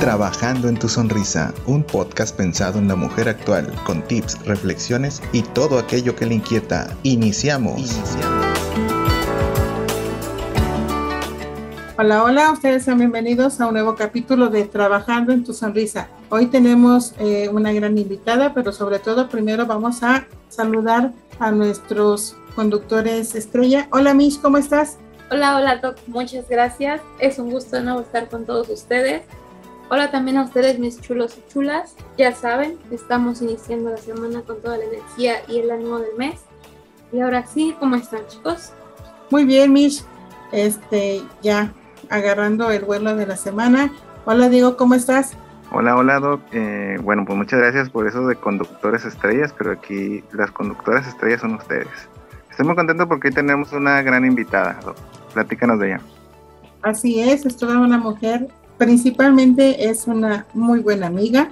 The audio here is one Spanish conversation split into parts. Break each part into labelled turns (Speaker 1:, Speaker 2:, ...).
Speaker 1: Trabajando en tu sonrisa, un podcast pensado en la mujer actual, con tips, reflexiones y todo aquello que le inquieta. Iniciamos.
Speaker 2: Hola, hola, ustedes sean bienvenidos a un nuevo capítulo de Trabajando en tu sonrisa. Hoy tenemos eh, una gran invitada, pero sobre todo primero vamos a saludar a nuestros conductores estrella. Hola Mish, ¿cómo estás?
Speaker 3: Hola, hola Doc, muchas gracias. Es un gusto de nuevo estar con todos ustedes. Hola también a ustedes mis chulos y chulas. Ya saben, estamos iniciando la semana con toda la energía y el ánimo del mes. Y ahora sí, ¿cómo están chicos?
Speaker 2: Muy bien, Mish. Este, ya agarrando el vuelo de la semana. Hola Diego, ¿cómo estás?
Speaker 4: Hola, hola Doc. Eh, bueno, pues muchas gracias por eso de conductores estrellas, pero aquí las conductoras estrellas son ustedes. Estoy muy contento porque hoy tenemos una gran invitada, Doc. Platícanos de ella.
Speaker 2: Así es, es toda una mujer principalmente es una muy buena amiga,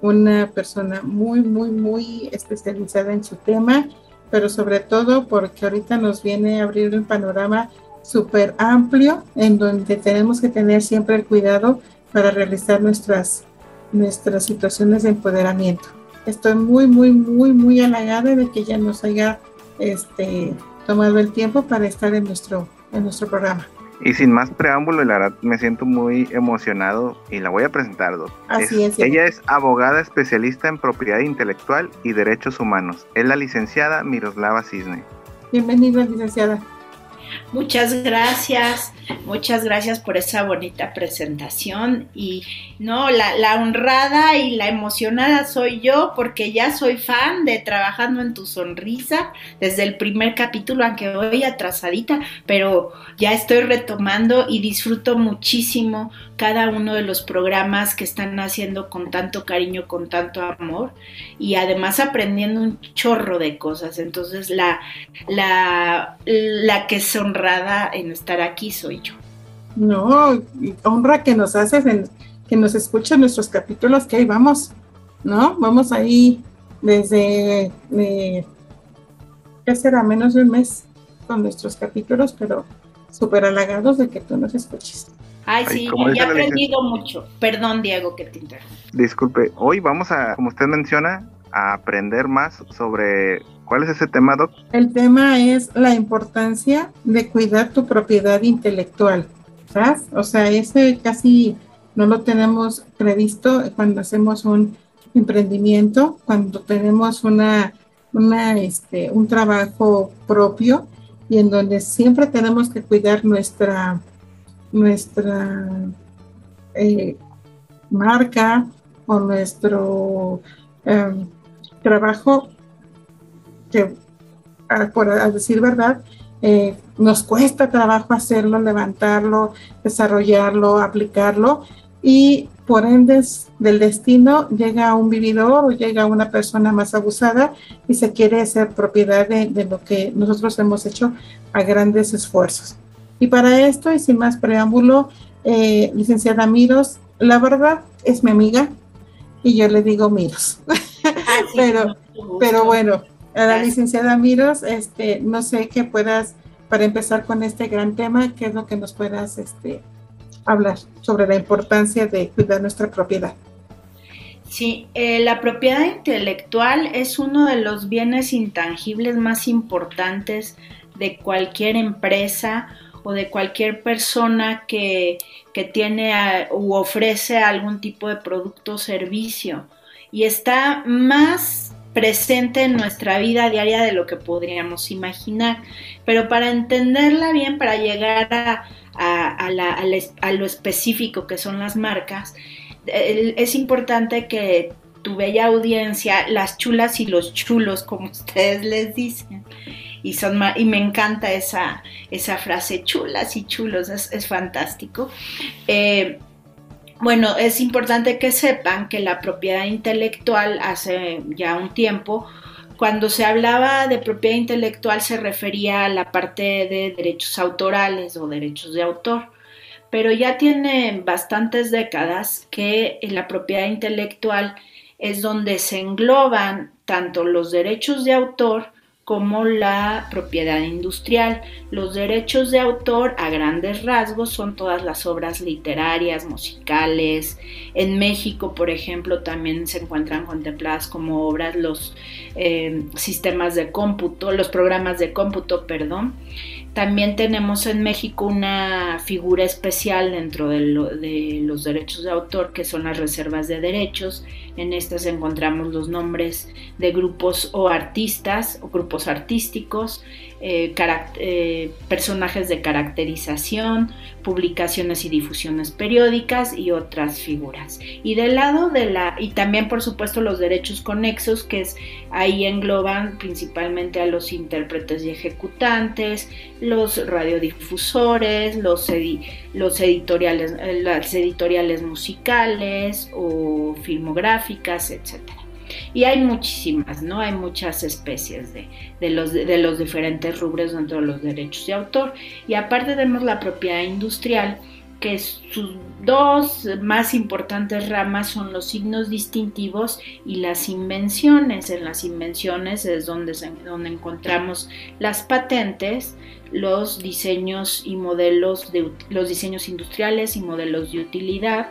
Speaker 2: una persona muy, muy, muy especializada en su tema, pero sobre todo porque ahorita nos viene a abrir un panorama súper amplio en donde tenemos que tener siempre el cuidado para realizar nuestras, nuestras situaciones de empoderamiento. Estoy muy, muy, muy, muy halagada de que ella nos haya este, tomado el tiempo para estar en nuestro, en nuestro programa.
Speaker 4: Y sin más preámbulo, la verdad me siento muy emocionado y la voy a presentar, Doc.
Speaker 2: Así es,
Speaker 4: Ella es abogada especialista en propiedad intelectual y derechos humanos. Es la licenciada Miroslava Cisne.
Speaker 2: Bienvenida, licenciada.
Speaker 5: Muchas gracias, muchas gracias por esa bonita presentación y no, la, honrada y la emocionada soy yo porque ya soy fan de Trabajando en tu Sonrisa desde el primer capítulo, aunque voy atrasadita, pero ya estoy retomando y disfruto muchísimo cada uno de los programas que están haciendo con tanto cariño, con tanto amor y además aprendiendo un chorro de cosas. Entonces la, la, la que es honrada en estar aquí soy.
Speaker 2: No, honra que nos haces, en, que nos escuchen nuestros capítulos, que ahí vamos, ¿no? Vamos ahí desde, eh, ¿qué será? Menos de un mes con nuestros capítulos, pero súper halagados de que tú nos escuches.
Speaker 5: Ay, sí, he aprendido mucho. Perdón, Diego, que te interrumpo.
Speaker 4: Disculpe, hoy vamos a, como usted menciona, a aprender más sobre cuál es ese tema, Doc.
Speaker 2: El tema es la importancia de cuidar tu propiedad intelectual. O sea, ese casi no lo tenemos previsto cuando hacemos un emprendimiento, cuando tenemos una, una, este, un trabajo propio y en donde siempre tenemos que cuidar nuestra nuestra eh, marca o nuestro em, trabajo, que por decir verdad, eh, nos cuesta trabajo hacerlo, levantarlo, desarrollarlo, aplicarlo y por ende del destino llega un vividor o llega una persona más abusada y se quiere hacer propiedad de lo que nosotros hemos hecho a grandes esfuerzos. Y para esto, y sin más preámbulo, eh, licenciada Miros, la verdad es mi amiga y yo le digo Miros. Ah, pero, pero bueno, a la licenciada Miros, este, no sé qué puedas, para empezar con este gran tema, qué es lo que nos puedas este, hablar sobre la importancia de cuidar nuestra propiedad.
Speaker 5: Sí, eh, la propiedad intelectual es uno de los bienes intangibles más importantes de cualquier empresa o de cualquier persona que, tiene u ofrece algún tipo de producto o servicio y está más presente en nuestra vida diaria de lo que podríamos imaginar. Pero para entenderla bien, para llegar a, a, lo específico que son las marcas, es importante que tu bella audiencia, las chulas y los chulos, como ustedes les dicen, y, son y me encanta esa, esa frase, chulas y chulos, es, fantástico. Eh, bueno, es importante que sepan que la propiedad intelectual hace ya un tiempo, cuando se hablaba de propiedad intelectual se refería a la parte de derechos autorales o derechos de autor, pero ya tiene bastantes décadas que la propiedad intelectual es donde se engloban tanto los derechos de autor como la propiedad industrial. Los derechos de autor a grandes rasgos son todas las obras literarias, musicales. En México, por ejemplo, también se encuentran contempladas como obras los eh, sistemas de cómputo, los programas de cómputo, perdón. También tenemos en México una figura especial dentro de, los derechos de autor, que son las reservas de derechos. En estas encontramos los nombres de grupos o artistas o grupos artísticos, eh, eh, personajes de caracterización, publicaciones y difusiones periódicas y otras figuras. Y del lado de la, y también por supuesto los derechos conexos, que es, ahí engloban principalmente a los intérpretes y ejecutantes, los radiodifusores, los, los editoriales, eh, las editoriales musicales o filmográficas, etcétera. Y hay muchísimas, ¿no? Hay muchas especies de, los, de los diferentes rubros dentro de los derechos de autor. Y aparte tenemos la propiedad industrial, que sus dos más importantes ramas son los signos distintivos y las invenciones. En las invenciones es donde, donde encontramos las patentes, los diseños y modelos de los diseños industriales y modelos de utilidad,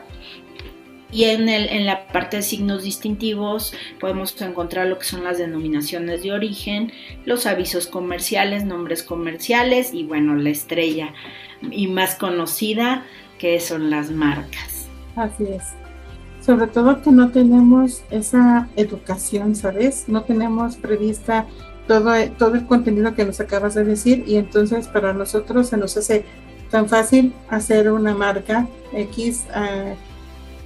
Speaker 5: y en, el, en la parte de signos distintivos podemos encontrar lo que son las denominaciones de origen, los avisos comerciales, nombres comerciales y bueno, la estrella y más conocida que son las marcas.
Speaker 2: Así es. Sobre todo que no tenemos esa educación, ¿sabes? No tenemos prevista todo, todo el contenido que nos acabas de decir y entonces para nosotros se nos hace tan fácil hacer una marca X. Uh,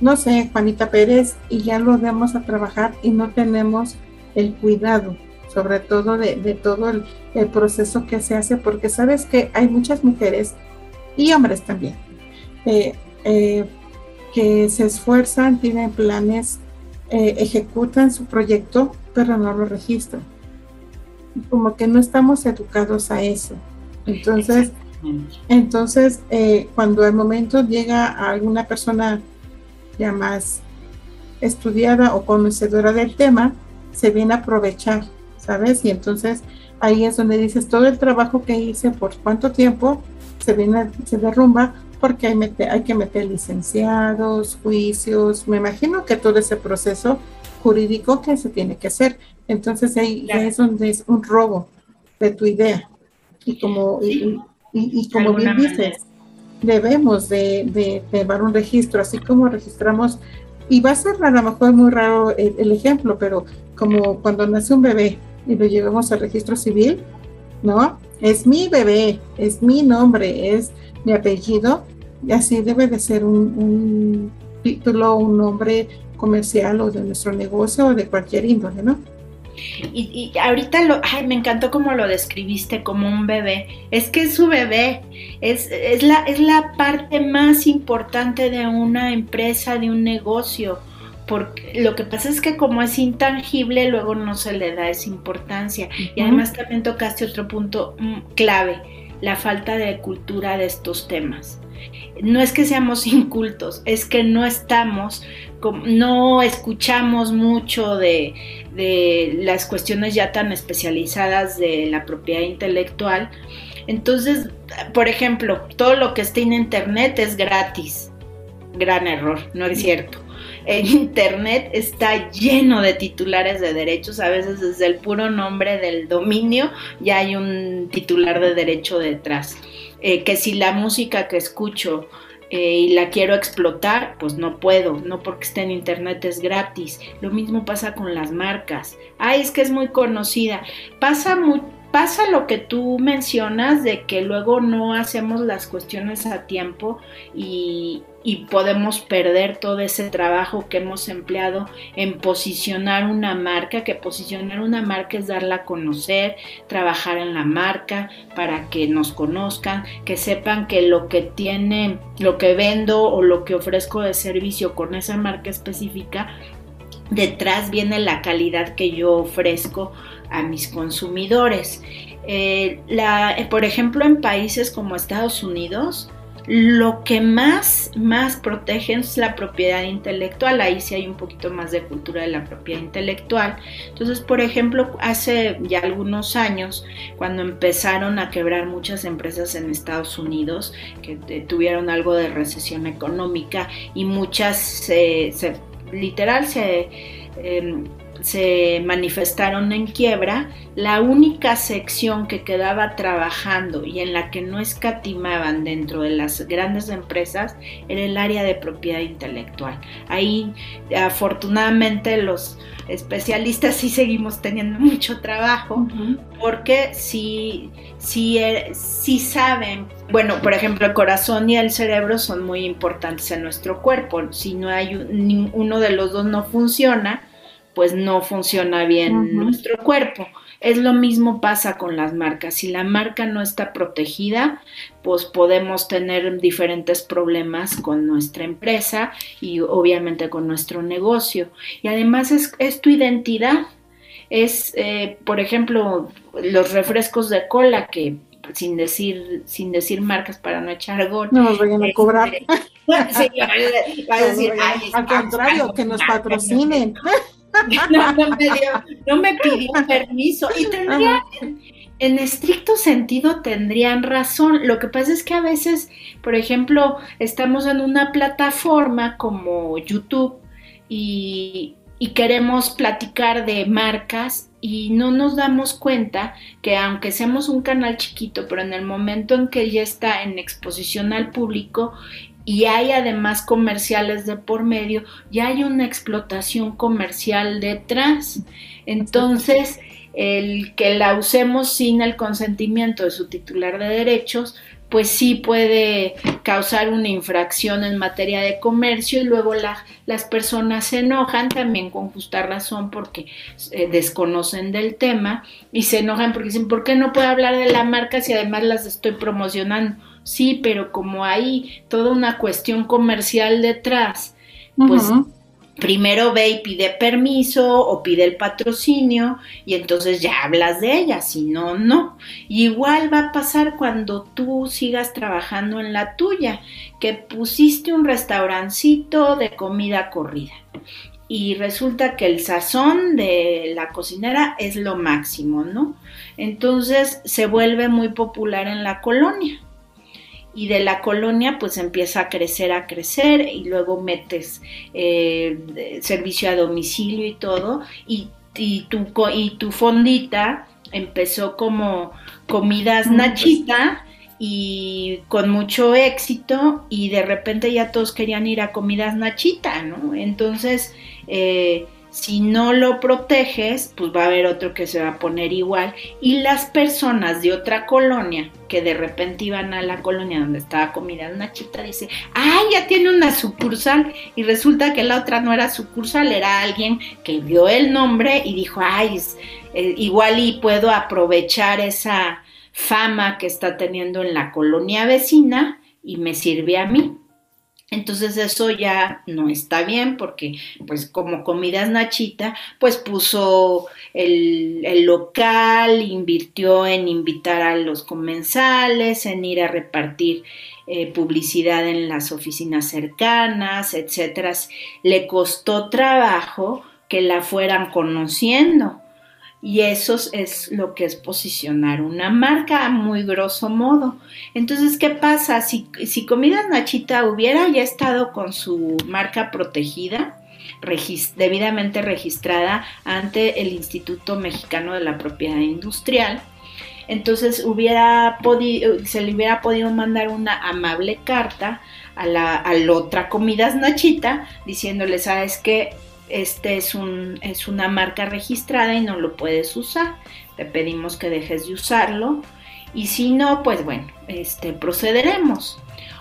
Speaker 2: no sé, Juanita Pérez, y ya lo vemos a trabajar y no tenemos el cuidado, sobre todo de, todo el, proceso que se hace, porque sabes que hay muchas mujeres y hombres también eh, eh, que se esfuerzan, tienen planes, eh, ejecutan su proyecto, pero no lo registran. Como que no estamos educados a eso. Entonces, entonces cuando el momento llega a alguna persona ya más estudiada o conocedora del tema, se viene a aprovechar, ¿sabes? Y entonces ahí es donde dices, todo el trabajo que hice por cuánto tiempo se viene, se derrumba porque hay, hay que meter licenciados, juicios, me imagino que todo ese proceso jurídico que se tiene que hacer. Entonces ahí es donde es un robo de tu idea. Y como, y, como bien dices, debemos de, llevar un registro, así como registramos, y va a ser a lo mejor muy raro el, ejemplo, pero como cuando nace un bebé y lo llevamos al registro civil, ¿no? Es mi bebé, es mi nombre, es mi apellido, y así debe de ser un, un título, un nombre comercial o de nuestro negocio o de cualquier índole, ¿no?
Speaker 5: Y, ahorita lo, ay, me encantó como lo describiste como un bebé. Es que es su bebé, es, es, la, es la parte más importante de una empresa, de un negocio. Porque lo que pasa es que como es intangible, luego no se le da esa importancia. Y además también tocaste otro punto mm, clave, la falta de cultura de estos temas no es que seamos incultos, es que no estamos, no escuchamos mucho de, las cuestiones ya tan especializadas de la propiedad intelectual. Entonces, por ejemplo, todo lo que está en Internet es gratis. Gran error, no es cierto. En Internet está lleno de titulares de derechos, a veces desde el puro nombre del dominio ya hay un titular de derecho detrás. Eh, que si la música que escucho eh, y la quiero explotar, pues no puedo, no porque esté en internet es gratis. Lo mismo pasa con las marcas. Ay, es que es muy conocida. Pasa pasa lo que tú mencionas de que luego no hacemos las cuestiones a tiempo y, podemos perder todo ese trabajo que hemos empleado en posicionar una marca, que posicionar una marca es darla a conocer, trabajar en la marca para que nos conozcan, que sepan que lo que tiene, lo que vendo o lo que ofrezco de servicio con esa marca específica, detrás viene la calidad que yo ofrezco a mis consumidores. Eh, por ejemplo, en países como Estados Unidos, lo que más, más protegen es la propiedad intelectual. Ahí sí hay un poquito más de cultura de la propiedad intelectual. Entonces, por ejemplo, hace ya algunos años, cuando empezaron a quebrar muchas empresas en Estados Unidos, que tuvieron algo de recesión económica y muchas se, literal se... Em, se manifestaron en quiebra, la única sección que quedaba trabajando y en la que no escatimaban dentro de las grandes empresas era el área de propiedad intelectual. Ahí afortunadamente los especialistas sí seguimos teniendo mucho trabajo porque sí, sí, er, sí saben, bueno, por ejemplo, el corazón y el cerebro son muy importantes en nuestro cuerpo. Si no hay uno de los dos no funciona, pues no funciona bien nuestro cuerpo. Es lo mismo pasa con las marcas. Si la marca no está protegida, pues podemos tener diferentes problemas con nuestra empresa y obviamente con nuestro negocio. Y además es, tu identidad. Es, eh, por ejemplo, los refrescos de cola que sin decir sin decir marcas para no echar gol.
Speaker 2: No nos vayan a cobrar. sí, a decir, al contrario, que nos patrocinen.
Speaker 5: no, me pidió permiso. Y tendría, en estricto sentido, tendrían razón. Lo que pasa es que a veces, por ejemplo, estamos en una plataforma como YouTube y, y queremos platicar de marcas y no nos damos cuenta que aunque seamos un canal chiquito, pero en el momento en que ya está en exposición al público y hay además comerciales de por medio, ya hay una explotación comercial detrás. Entonces, el que la usemos sin el consentimiento de su titular de derechos, pues sí puede causar una infracción en materia de comercio y luego las personas se enojan también con justa razón porque eh, desconocen del tema y se enojan porque dicen, ¿por qué no puedo hablar de la marca si además las estoy promocionando? Sí, pero como hay toda una cuestión comercial detrás, pues primero ve y pide permiso o pide el patrocinio y entonces ya hablas de ella, si no, no. igual va a pasar cuando tú sigas trabajando en la tuya, que pusiste un restaurancito de comida corrida y resulta que el sazón de la cocinera es lo máximo, ¿no? Entonces se vuelve muy popular en la colonia y de la colonia pues empieza a crecer, a crecer y luego metes eh, servicio a domicilio y todo y, tu, y tu fondita empezó como comidas mm, nachita y con mucho éxito y de repente ya todos querían ir a comidas nachita, ¿no? Entonces eh, si no lo proteges, pues va a haber otro que se va a poner igual. Y las personas de otra colonia que de repente iban a la colonia donde estaba comida una chita dice, ay, ya tiene una sucursal. Y resulta que la otra no era sucursal, era alguien que vio el nombre y dijo, ay, eh, igual y puedo aprovechar esa fama que está teniendo en la colonia vecina y me sirve a mí. Entonces eso ya no está bien porque pues como comidas Nachita pues puso el, local, invirtió en invitar a los comensales, en ir a repartir eh, publicidad en las oficinas cercanas, etcétera. Le costó trabajo que la fueran conociendo y eso es lo que es posicionar una marca muy grosso modo. Entonces, ¿qué pasa? Si, si Comidas Nachita hubiera ya estado con su marca protegida, debidamente registrada ante el Instituto Mexicano de la Propiedad Industrial, entonces hubiera se le hubiera podido mandar una amable carta a la, otra Comidas Nachita diciéndole, ¿sabes qué? Este es, un, es una marca registrada y no lo puedes usar. Te pedimos que dejes de usarlo y si no, pues bueno, este, procederemos.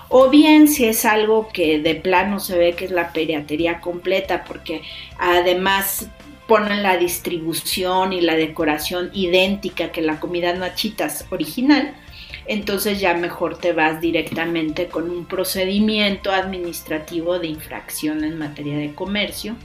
Speaker 5: O bien si es algo que de plano se ve que es la piratería completa porque además ponen la distribución y la decoración idéntica que la comida nachitas original, entonces ya mejor te vas directamente con un procedimiento administrativo de infracción en materia de comercio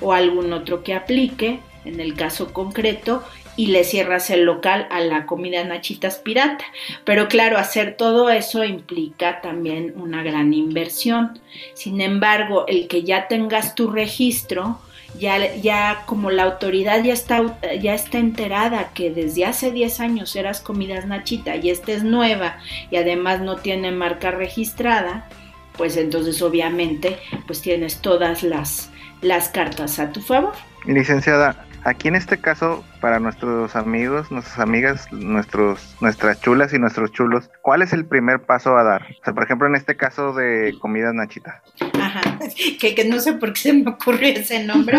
Speaker 5: o algún otro que aplique en el caso concreto y le cierras el local a la comida Nachitas Pirata. Pero claro, hacer todo eso implica también una gran inversión. Sin embargo, el que ya tengas tu registro, ya, ya como la autoridad ya está, ya está enterada que desde hace 10 años eras comidas Nachita y esta es nueva y además no tiene marca registrada, pues entonces obviamente pues tienes todas las, las cartas a tu favor.
Speaker 4: Licenciada, Aquí en este caso, para nuestros amigos, nuestras amigas, nuestros, nuestras chulas y nuestros chulos, ¿cuál es el primer paso a dar? O sea, por ejemplo, en este caso de comida nachita.
Speaker 5: Ajá, que, que no sé por qué se me ocurrió ese nombre,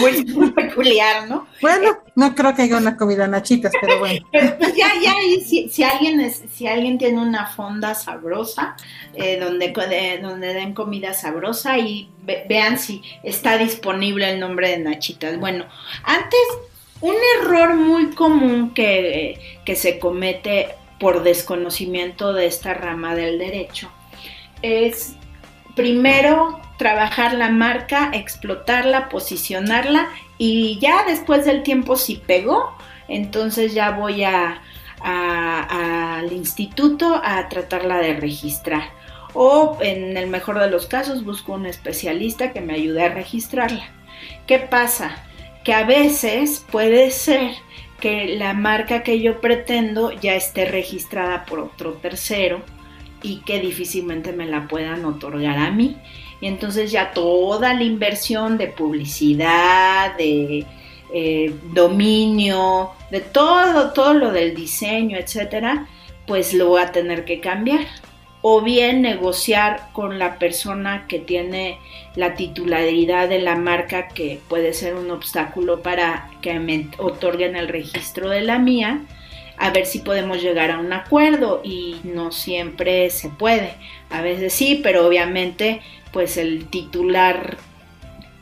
Speaker 5: muy, peculiar, ¿no?
Speaker 2: Bueno, no creo que haya una comida nachitas, pero bueno.
Speaker 5: Pero pues ya, ya, si, si, alguien es, si alguien tiene una fonda sabrosa, eh, donde, donde den comida sabrosa y vean si está disponible el nombre de nachitas. Bueno, antes, un error muy común que, que se comete por desconocimiento de esta rama del derecho es primero trabajar la marca, explotarla, posicionarla y ya después del tiempo si pegó, entonces ya voy al instituto a tratarla de registrar. O en el mejor de los casos busco un especialista que me ayude a registrarla. ¿Qué pasa? Que a veces puede ser que la marca que yo pretendo ya esté registrada por otro tercero y que difícilmente me la puedan otorgar a mí. Y entonces ya toda la inversión de publicidad, de eh, dominio, de todo, todo lo del diseño, etcétera, pues lo voy a tener que cambiar. O bien negociar con la persona que tiene la titularidad de la marca, que puede ser un obstáculo para que me otorguen el registro de la mía a ver si podemos llegar a un acuerdo y no siempre se puede. A veces sí, pero obviamente pues el titular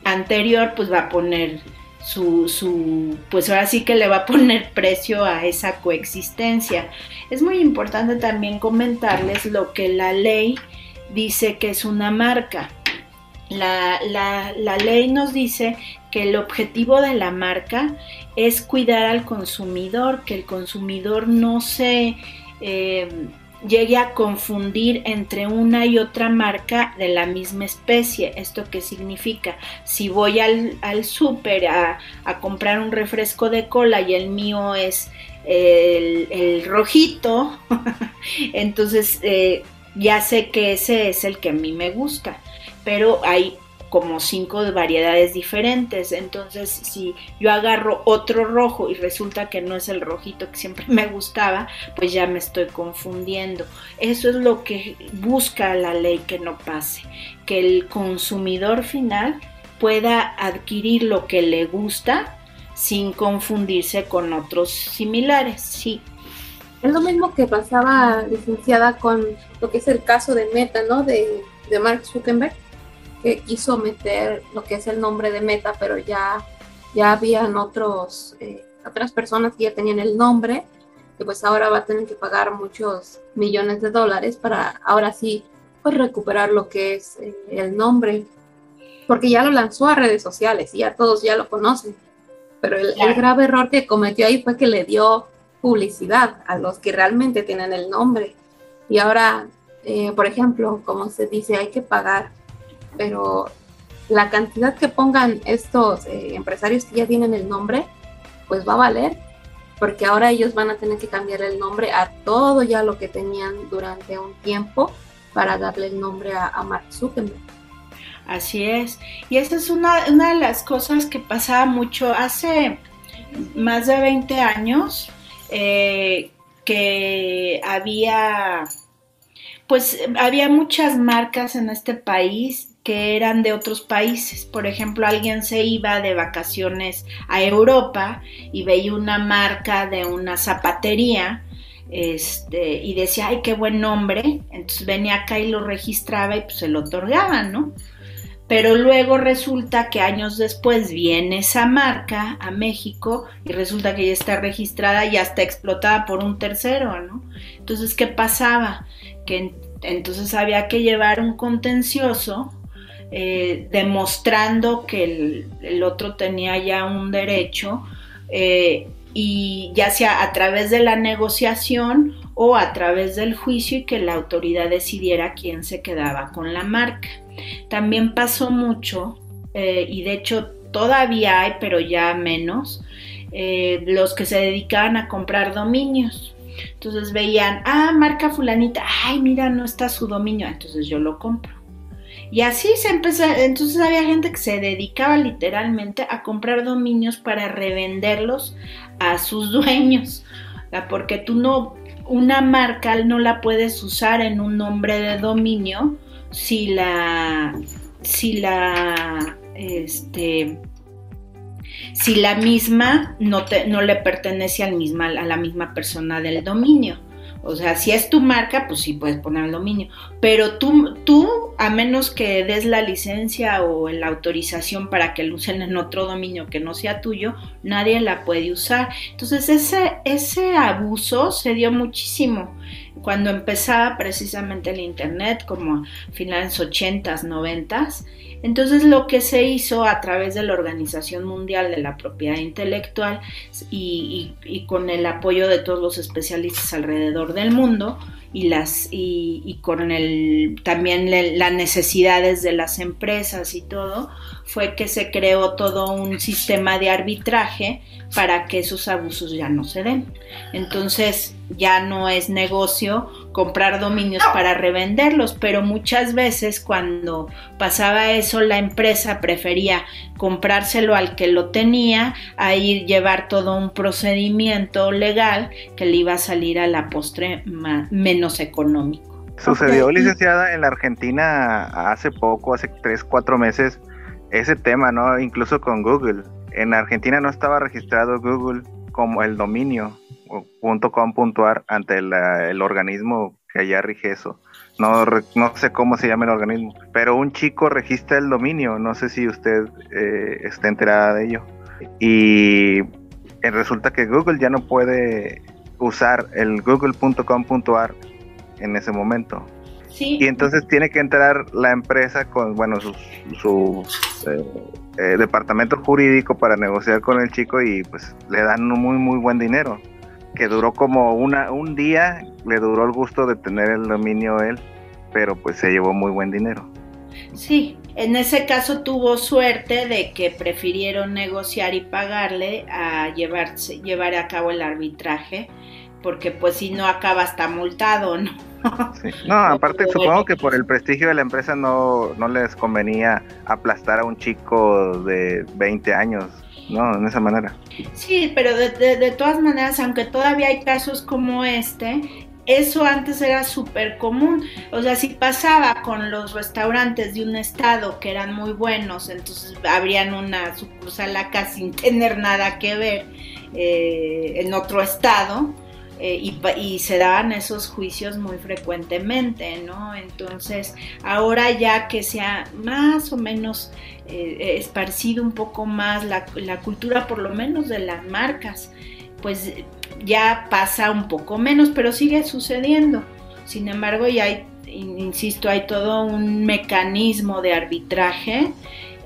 Speaker 5: anterior pues va a poner su, su, pues ahora sí que le va a poner precio a esa coexistencia. Es muy importante también comentarles lo que la ley dice que es una marca. La, la, la ley nos dice que el objetivo de la marca es cuidar al consumidor, que el consumidor no se eh, llegue a confundir entre una y otra marca de la misma especie. ¿Esto qué significa? Si voy al, al súper a, comprar un refresco de cola y el mío es el, rojito, entonces eh, ya sé que ese es el que a mí me gusta. Pero hay como cinco variedades diferentes. Entonces, si yo agarro otro rojo y resulta que no es el rojito que siempre me gustaba, pues ya me estoy confundiendo. Eso es lo que busca la ley que no pase, que el consumidor final pueda adquirir lo que le gusta sin confundirse con otros similares. Sí.
Speaker 3: Es lo mismo que pasaba, licenciada, con lo que es el caso de Meta, ¿no? De, de Mark Zuckerberg que quiso meter lo que es el nombre de Meta, pero ya, ya habían otros, eh, otras personas que ya tenían el nombre, que pues ahora va a tener que pagar muchos millones de dólares para ahora sí pues recuperar lo que es eh, el nombre, porque ya lo lanzó a redes sociales y ya todos ya lo conocen. Pero el, grave error que cometió ahí fue que le dio publicidad a los que realmente tienen el nombre. Y ahora, eh, por ejemplo, como se dice, hay que pagar pero la cantidad que pongan estos eh, empresarios que ya tienen el nombre, pues va a valer, porque ahora ellos van a tener que cambiar el nombre a todo ya lo que tenían durante un tiempo para darle el nombre a, Mark Zuckerberg.
Speaker 5: Así es, y esa es una, una de las cosas que pasaba mucho hace más de 20 años, eh, que había pues había muchas marcas en este país que eran de otros países. Por ejemplo, alguien se iba de vacaciones a Europa y veía una marca de una zapatería este, y decía, ay, qué buen nombre. Entonces venía acá y lo registraba y pues se lo otorgaban, ¿no? Pero luego resulta que años después viene esa marca a México y resulta que ya está registrada y ya está explotada por un tercero, ¿no? Entonces, ¿qué pasaba? Que entonces había que llevar un contencioso eh, demostrando que el, otro tenía ya un derecho, eh, y ya sea a través de la negociación o a través del juicio y que la autoridad decidiera quién se quedaba con la marca. También pasó mucho eh, y de hecho todavía hay, pero ya menos, los que se dedicaban a comprar dominios. Entonces veían, ah, marca fulanita, ay, mira, no está su dominio, entonces yo lo compro. Y así se empezó, entonces había gente que se dedicaba literalmente a comprar dominios para revenderlos a sus dueños, porque tú no, una marca no la puedes usar en un nombre de dominio si la, si la, este, si la misma no, te, no le pertenece al misma, a la misma persona del dominio. O sea, si es tu marca, pues sí puedes poner el dominio. Pero tú, tú, a menos que des la licencia o la autorización para que lo usen en otro dominio que no sea tuyo, nadie la puede usar. Entonces ese, ese abuso se dio muchísimo cuando empezaba precisamente el Internet, como a finales 80s, 90s. Entonces lo que se hizo a través de la Organización Mundial de la Propiedad Intelectual y, con el apoyo de todos los especialistas alrededor del mundo y, las, y, con el, también las necesidades de las empresas y todo, fue que se creó todo un sistema de arbitraje para que esos abusos ya no se den. Entonces ya no es negocio comprar dominios para revenderlos, pero muchas veces cuando pasaba eso la empresa prefería comprárselo al que lo tenía a ir llevar todo un procedimiento legal que le iba a salir a la postre menos económico.
Speaker 4: Sucedió, licenciada, en la Argentina hace poco, hace tres, cuatro meses, ese tema, ¿no? Incluso con Google. En Argentina no estaba registrado Google como el dominio .com.ar ante el, organismo que allá rige eso. No, no sé cómo se llama el organismo, pero un chico registra el dominio, no sé si usted eh, está enterada de ello. Y resulta que Google ya no puede usar el google.com.ar en ese momento. Y entonces tiene que entrar la empresa con, bueno, su, eh, eh, departamento jurídico para negociar con el chico y pues le dan un muy, muy buen dinero. Que duró como una, un día, le duró el gusto de tener el dominio él, pero pues se llevó muy buen dinero.
Speaker 5: Sí, en ese caso tuvo suerte de que prefirieron negociar y pagarle a llevarse, llevar a cabo el arbitraje, porque pues si no acaba hasta multado, ¿no?
Speaker 4: No, aparte supongo que por el prestigio de la empresa no, no les convenía aplastar a un chico de 20 años, ¿no? En esa manera.
Speaker 5: Sí, pero de, de, todas maneras, aunque todavía hay casos como este, eso antes era súper común. O sea, si pasaba con los restaurantes de un estado que eran muy buenos, entonces abrían una sucursal acá sin tener nada que ver eh, en otro estado eh, y, se daban esos juicios muy frecuentemente, ¿no? Entonces, ahora ya que se ha más o menos eh, esparcido un poco más la, cultura, por lo menos de las marcas, pues ya pasa un poco menos, pero sigue sucediendo. Sin embargo, ya hay, insisto, hay todo un mecanismo de arbitraje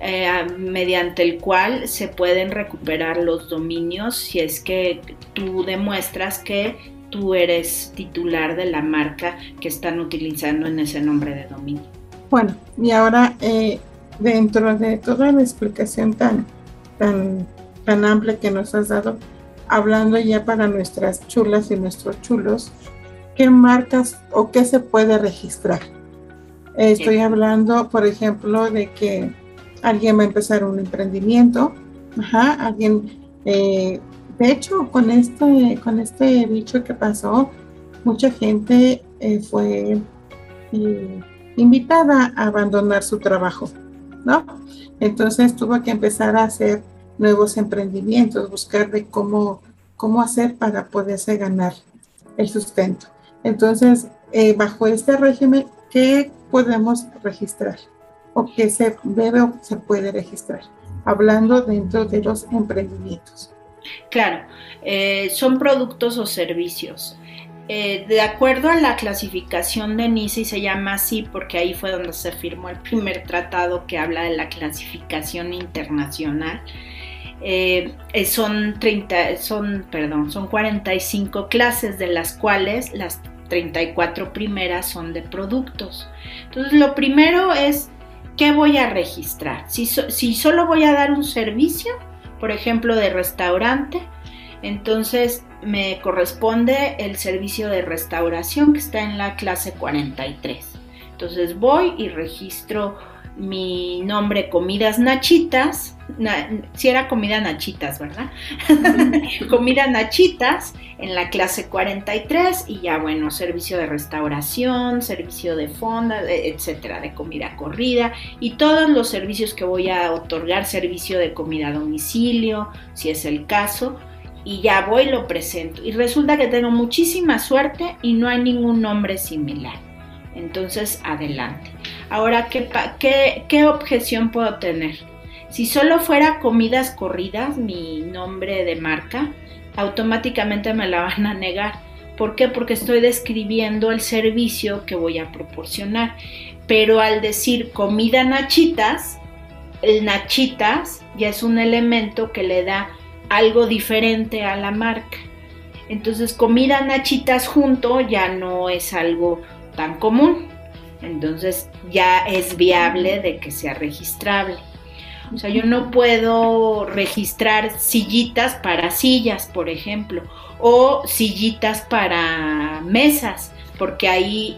Speaker 5: eh, mediante el cual se pueden recuperar los dominios si es que tú demuestras que tú eres titular de la marca que están utilizando en ese nombre de dominio.
Speaker 2: Bueno, y ahora eh, dentro de toda la explicación tan, tan, tan amplia que nos has dado, hablando ya para nuestras chulas y nuestros chulos, ¿qué marcas o qué se puede registrar? estoy hablando, por ejemplo, de que alguien va a empezar un emprendimiento, ajá, alguien, eh, de hecho, con este, con este bicho que pasó, mucha gente eh, fue eh, invitada a abandonar su trabajo, ¿no? Entonces tuvo que empezar a hacer nuevos emprendimientos, buscar de cómo, cómo hacer para poderse ganar el sustento. Entonces, bajo este régimen, ¿qué podemos registrar? O que se debe se puede registrar, hablando dentro de los emprendimientos.
Speaker 5: Claro, eh, son productos o servicios. Eh, de acuerdo a la clasificación de NICE, y se llama así porque ahí fue donde se firmó el primer tratado que habla de la clasificación internacional, eh, son 30, son, perdón, son 45 clases de las cuales las 34 primeras son de productos. Entonces, lo primero es, ¿qué voy a registrar? Si, solo voy a dar un servicio, por ejemplo, de restaurante, entonces me corresponde el servicio de restauración que está en la clase 43. Entonces voy y registro mi nombre Comidas Nachitas, si era comida Nachitas, ¿verdad? comida Nachitas en la clase 43 y ya bueno, servicio de restauración, servicio de fonda, etcétera, de comida corrida y todos los servicios que voy a otorgar, servicio de comida a domicilio, si es el caso, y ya voy lo presento y resulta que tengo muchísima suerte y no hay ningún nombre similar. Entonces, adelante. Ahora, ¿qué, qué, objeción puedo tener? Si solo fuera comidas corridas, mi nombre de marca, automáticamente me la van a negar. ¿Por qué? Porque estoy describiendo el servicio que voy a proporcionar. Pero al decir comida nachitas, el nachitas ya es un elemento que le da algo diferente a la marca. Entonces comida nachitas junto ya no es algo tan común. Entonces ya es viable de que sea registrable. O sea, yo no puedo registrar sillitas para sillas, por ejemplo, o sillitas para mesas, porque ahí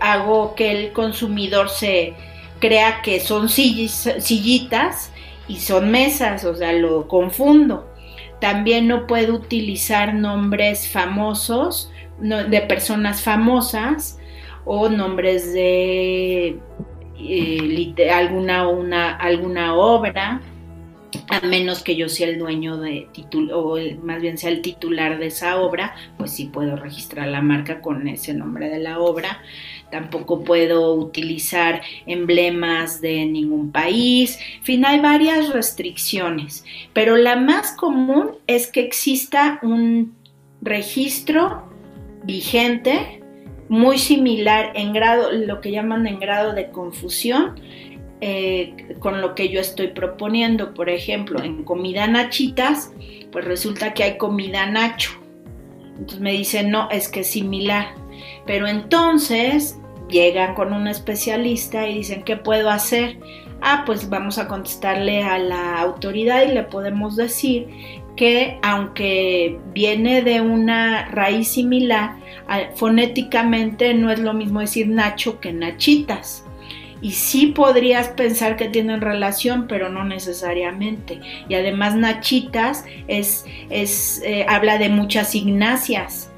Speaker 5: hago que el consumidor se crea que son sillitas y son mesas, o sea, lo confundo. También no puedo utilizar nombres famosos, de personas famosas, o nombres de eh, alguna, una, alguna obra, a menos que yo sea el dueño de título, o más bien sea el titular de esa obra, pues sí puedo registrar la marca con ese nombre de la obra. Tampoco puedo utilizar emblemas de ningún país. En fin, hay varias restricciones, pero la más común es que exista un registro vigente muy similar en grado, lo que llaman en grado de confusión, eh, con lo que yo estoy proponiendo. Por ejemplo, en comida nachitas, pues resulta que hay comida nacho. Entonces me dicen, no, es que es similar. Pero entonces llegan con un especialista y dicen, ¿qué puedo hacer? Ah, pues vamos a contestarle a la autoridad y le podemos decir que aunque viene de una raíz similar, fonéticamente no es lo mismo decir Nacho que Nachitas. Y sí podrías pensar que tienen relación, pero no necesariamente. Y además Nachitas es, es eh, habla de muchas Ignacias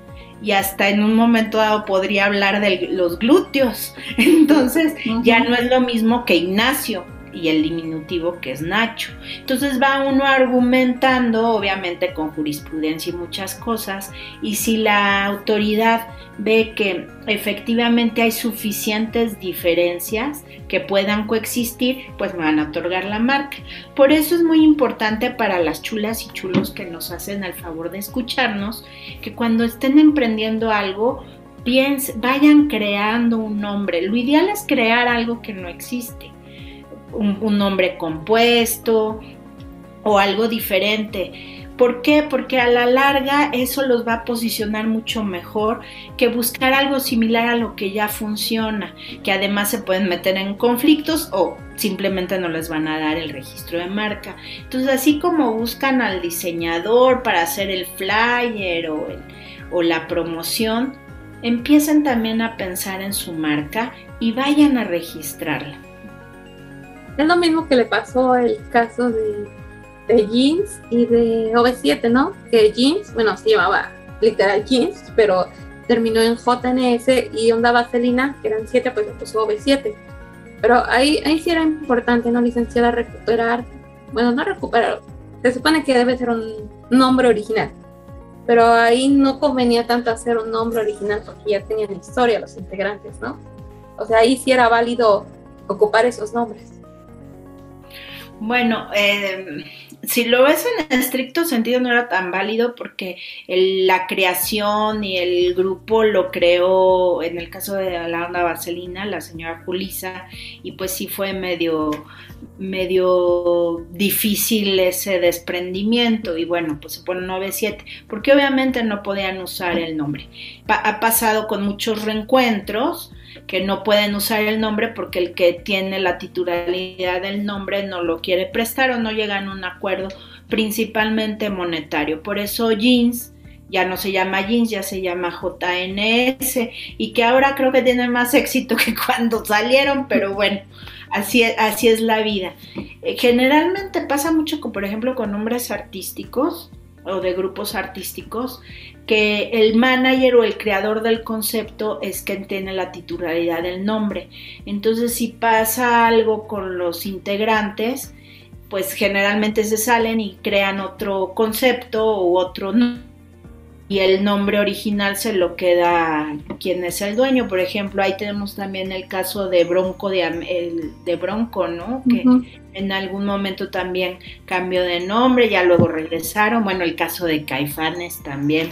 Speaker 5: y hasta en un momento dado podría hablar de los glúteos. Entonces ya no es lo mismo que Ignacio y el diminutivo que es Nacho. Entonces va uno argumentando, obviamente con jurisprudencia y muchas cosas, y si la autoridad ve que efectivamente hay suficientes diferencias que puedan coexistir, pues me van a otorgar la marca. Por eso es muy importante para las chulas y chulos que nos hacen el favor de escucharnos, que cuando estén emprendiendo algo, vayan creando un nombre. Lo ideal es crear algo que no existe un, nombre compuesto o algo diferente. ¿Por qué? Porque a la larga eso los va a posicionar mucho mejor que buscar algo similar a lo que ya funciona, que además se pueden meter en conflictos o simplemente no les van a dar el registro de marca. Entonces, así como buscan al diseñador para hacer el flyer o, o la promoción, empiecen también a pensar en su marca y vayan a registrarla.
Speaker 3: Es lo mismo que le pasó el caso de, Jeans y de OV7, ¿no? Que Jeans, bueno, se llamaba literal Jeans, pero terminó en JNS y Onda Vaselina, que eran 7, pues le puso OV7. Pero ahí, ahí sí era importante, ¿no, licenciada? Recuperar, bueno, no recuperar, se supone que debe ser un nombre original, pero ahí no convenía tanto hacer un nombre original porque ya tenían historia los integrantes, ¿no? O sea, ahí sí era válido ocupar esos nombres.
Speaker 5: Bueno, eh, si lo ves en estricto sentido no era tan válido porque la creación y el grupo lo creó, en el caso de la onda vaselina, la señora Julisa, y pues sí fue medio medio difícil ese desprendimiento y bueno, pues se pone 9-7, porque obviamente no podían usar el nombre. ha pasado con muchos reencuentros que no pueden usar el nombre porque el que tiene la titularidad del nombre no lo quiere prestar o no llegan a un acuerdo principalmente monetario. Por eso jeans ya no se llama jeans, ya se llama JNS y que ahora creo que tiene más éxito que cuando salieron, pero bueno, así, así es la vida. Eh, generalmente pasa mucho, con, por ejemplo, con nombres artísticos o de grupos artísticos, que el manager o el creador del concepto es quien tiene la titularidad del nombre. Entonces, si pasa algo con los integrantes, pues generalmente se salen y crean otro concepto u otro y el nombre original se lo queda quien es el dueño. Por ejemplo, ahí tenemos también el caso de Bronco de, Bronco, ¿no? En algún momento también cambió de nombre, ya luego regresaron. Bueno, el caso de Caifanes también,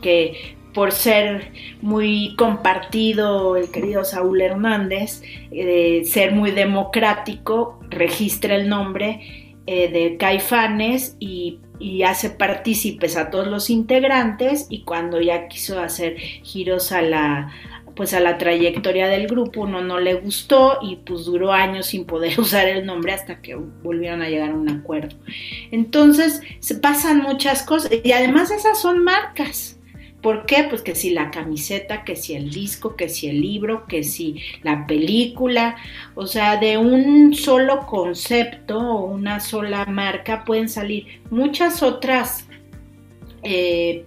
Speaker 5: que por ser muy compartido el querido Saúl Hernández, eh, ser muy democrático, registra el nombre eh, de Caifanes y, hace partícipes a todos los integrantes y cuando ya quiso hacer giros a la pues a la trayectoria del grupo uno no le gustó y pues duró años sin poder usar el nombre hasta que volvieron a llegar a un acuerdo. Entonces se pasan muchas cosas y además esas son marcas. ¿Por qué? Pues que si la camiseta, que si el disco, que si el libro, que si la película, o sea, de un solo concepto o una sola marca pueden salir muchas otras eh,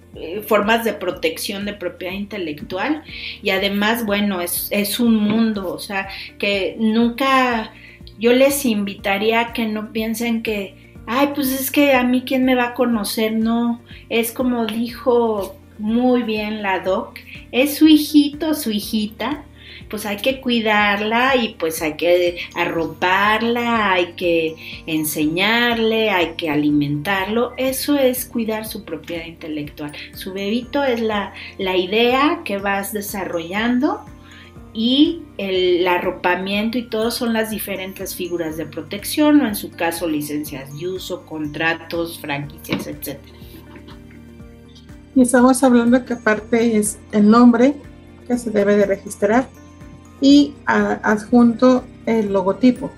Speaker 5: formas de protección de propiedad intelectual y además, bueno, es, es un mundo, o sea, que nunca yo les invitaría a que no piensen que, ay, pues es que a mí quién me va a conocer, no, es como dijo muy bien la doc. Es su hijito, su hijita, pues hay que cuidarla y pues hay que arroparla, hay que enseñarle, hay que alimentarlo. Eso es cuidar su propiedad intelectual. Su bebito es la, la idea que vas desarrollando y el, arropamiento y todo son las diferentes figuras de protección o en su caso licencias de uso, contratos, franquicias, etcétera.
Speaker 2: Y estamos hablando que aparte es el nombre que se debe de registrar y adjunto el logotipo.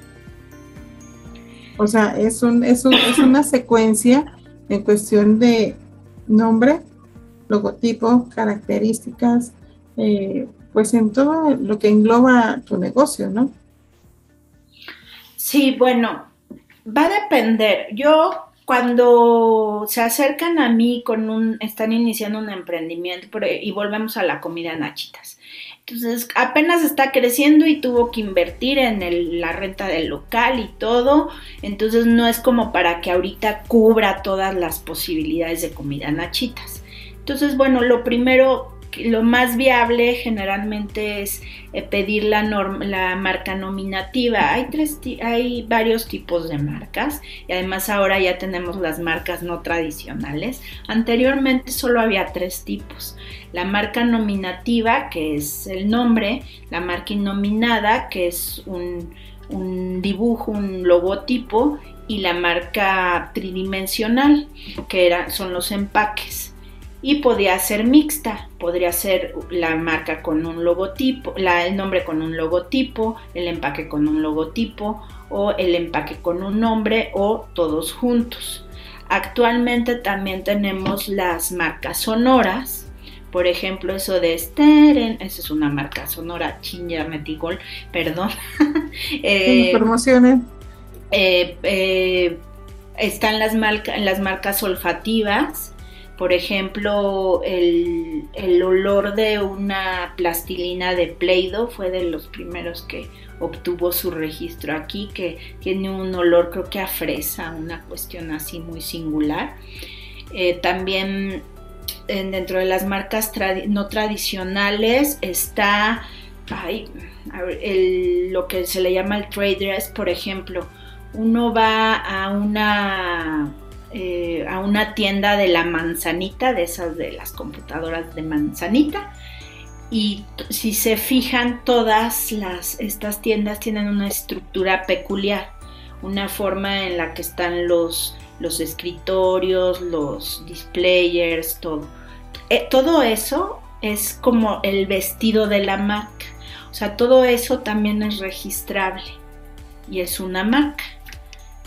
Speaker 2: O sea, es, un, es, una secuencia en cuestión de nombre, logotipo, características, eh, pues en todo lo que engloba tu negocio, ¿no?
Speaker 5: Sí, bueno, va a depender. Yo cuando se acercan a mí con un, están iniciando un emprendimiento y volvemos a la comida nachitas. Entonces apenas está creciendo y tuvo que invertir en la renta del local y todo. Entonces no es como para que ahorita cubra todas las posibilidades de comida nachitas. Entonces, bueno, lo primero lo más viable generalmente es eh, pedir la, marca nominativa. Hay, tres, hay varios tipos de marcas y además ahora ya tenemos las marcas no tradicionales. Anteriormente solo había tres tipos. La marca nominativa, que es el nombre, la marca innominada, que es un, dibujo, un logotipo, y la marca tridimensional, que son los empaques y podía ser mixta, podría ser la marca con un logotipo, la, el nombre con un logotipo, el empaque con un logotipo o el empaque con un nombre o todos juntos. Actualmente también tenemos las marcas sonoras, por ejemplo, eso de Steren, esa es una marca sonora, chinga metigol, perdón.
Speaker 2: eh, promociones.
Speaker 5: Eh, eh, están las, las marcas olfativas, por ejemplo, el, olor de una plastilina de Play-Doh fue de los primeros que obtuvo su registro aquí, que tiene un olor creo que a fresa, una cuestión así muy singular. Eh, también dentro de las marcas no tradicionales está lo que se le llama el trade dress, por ejemplo. Uno va a una eh, a una tienda de la manzanita, de esas de las computadoras de manzanita. Y si se fijan, todas las, estas tiendas tienen una estructura peculiar. una forma en la que están los, los escritorios, los displayers, todo. Eh, todo eso es como el vestido de la marca. O sea, todo eso también es registrable y es una marca.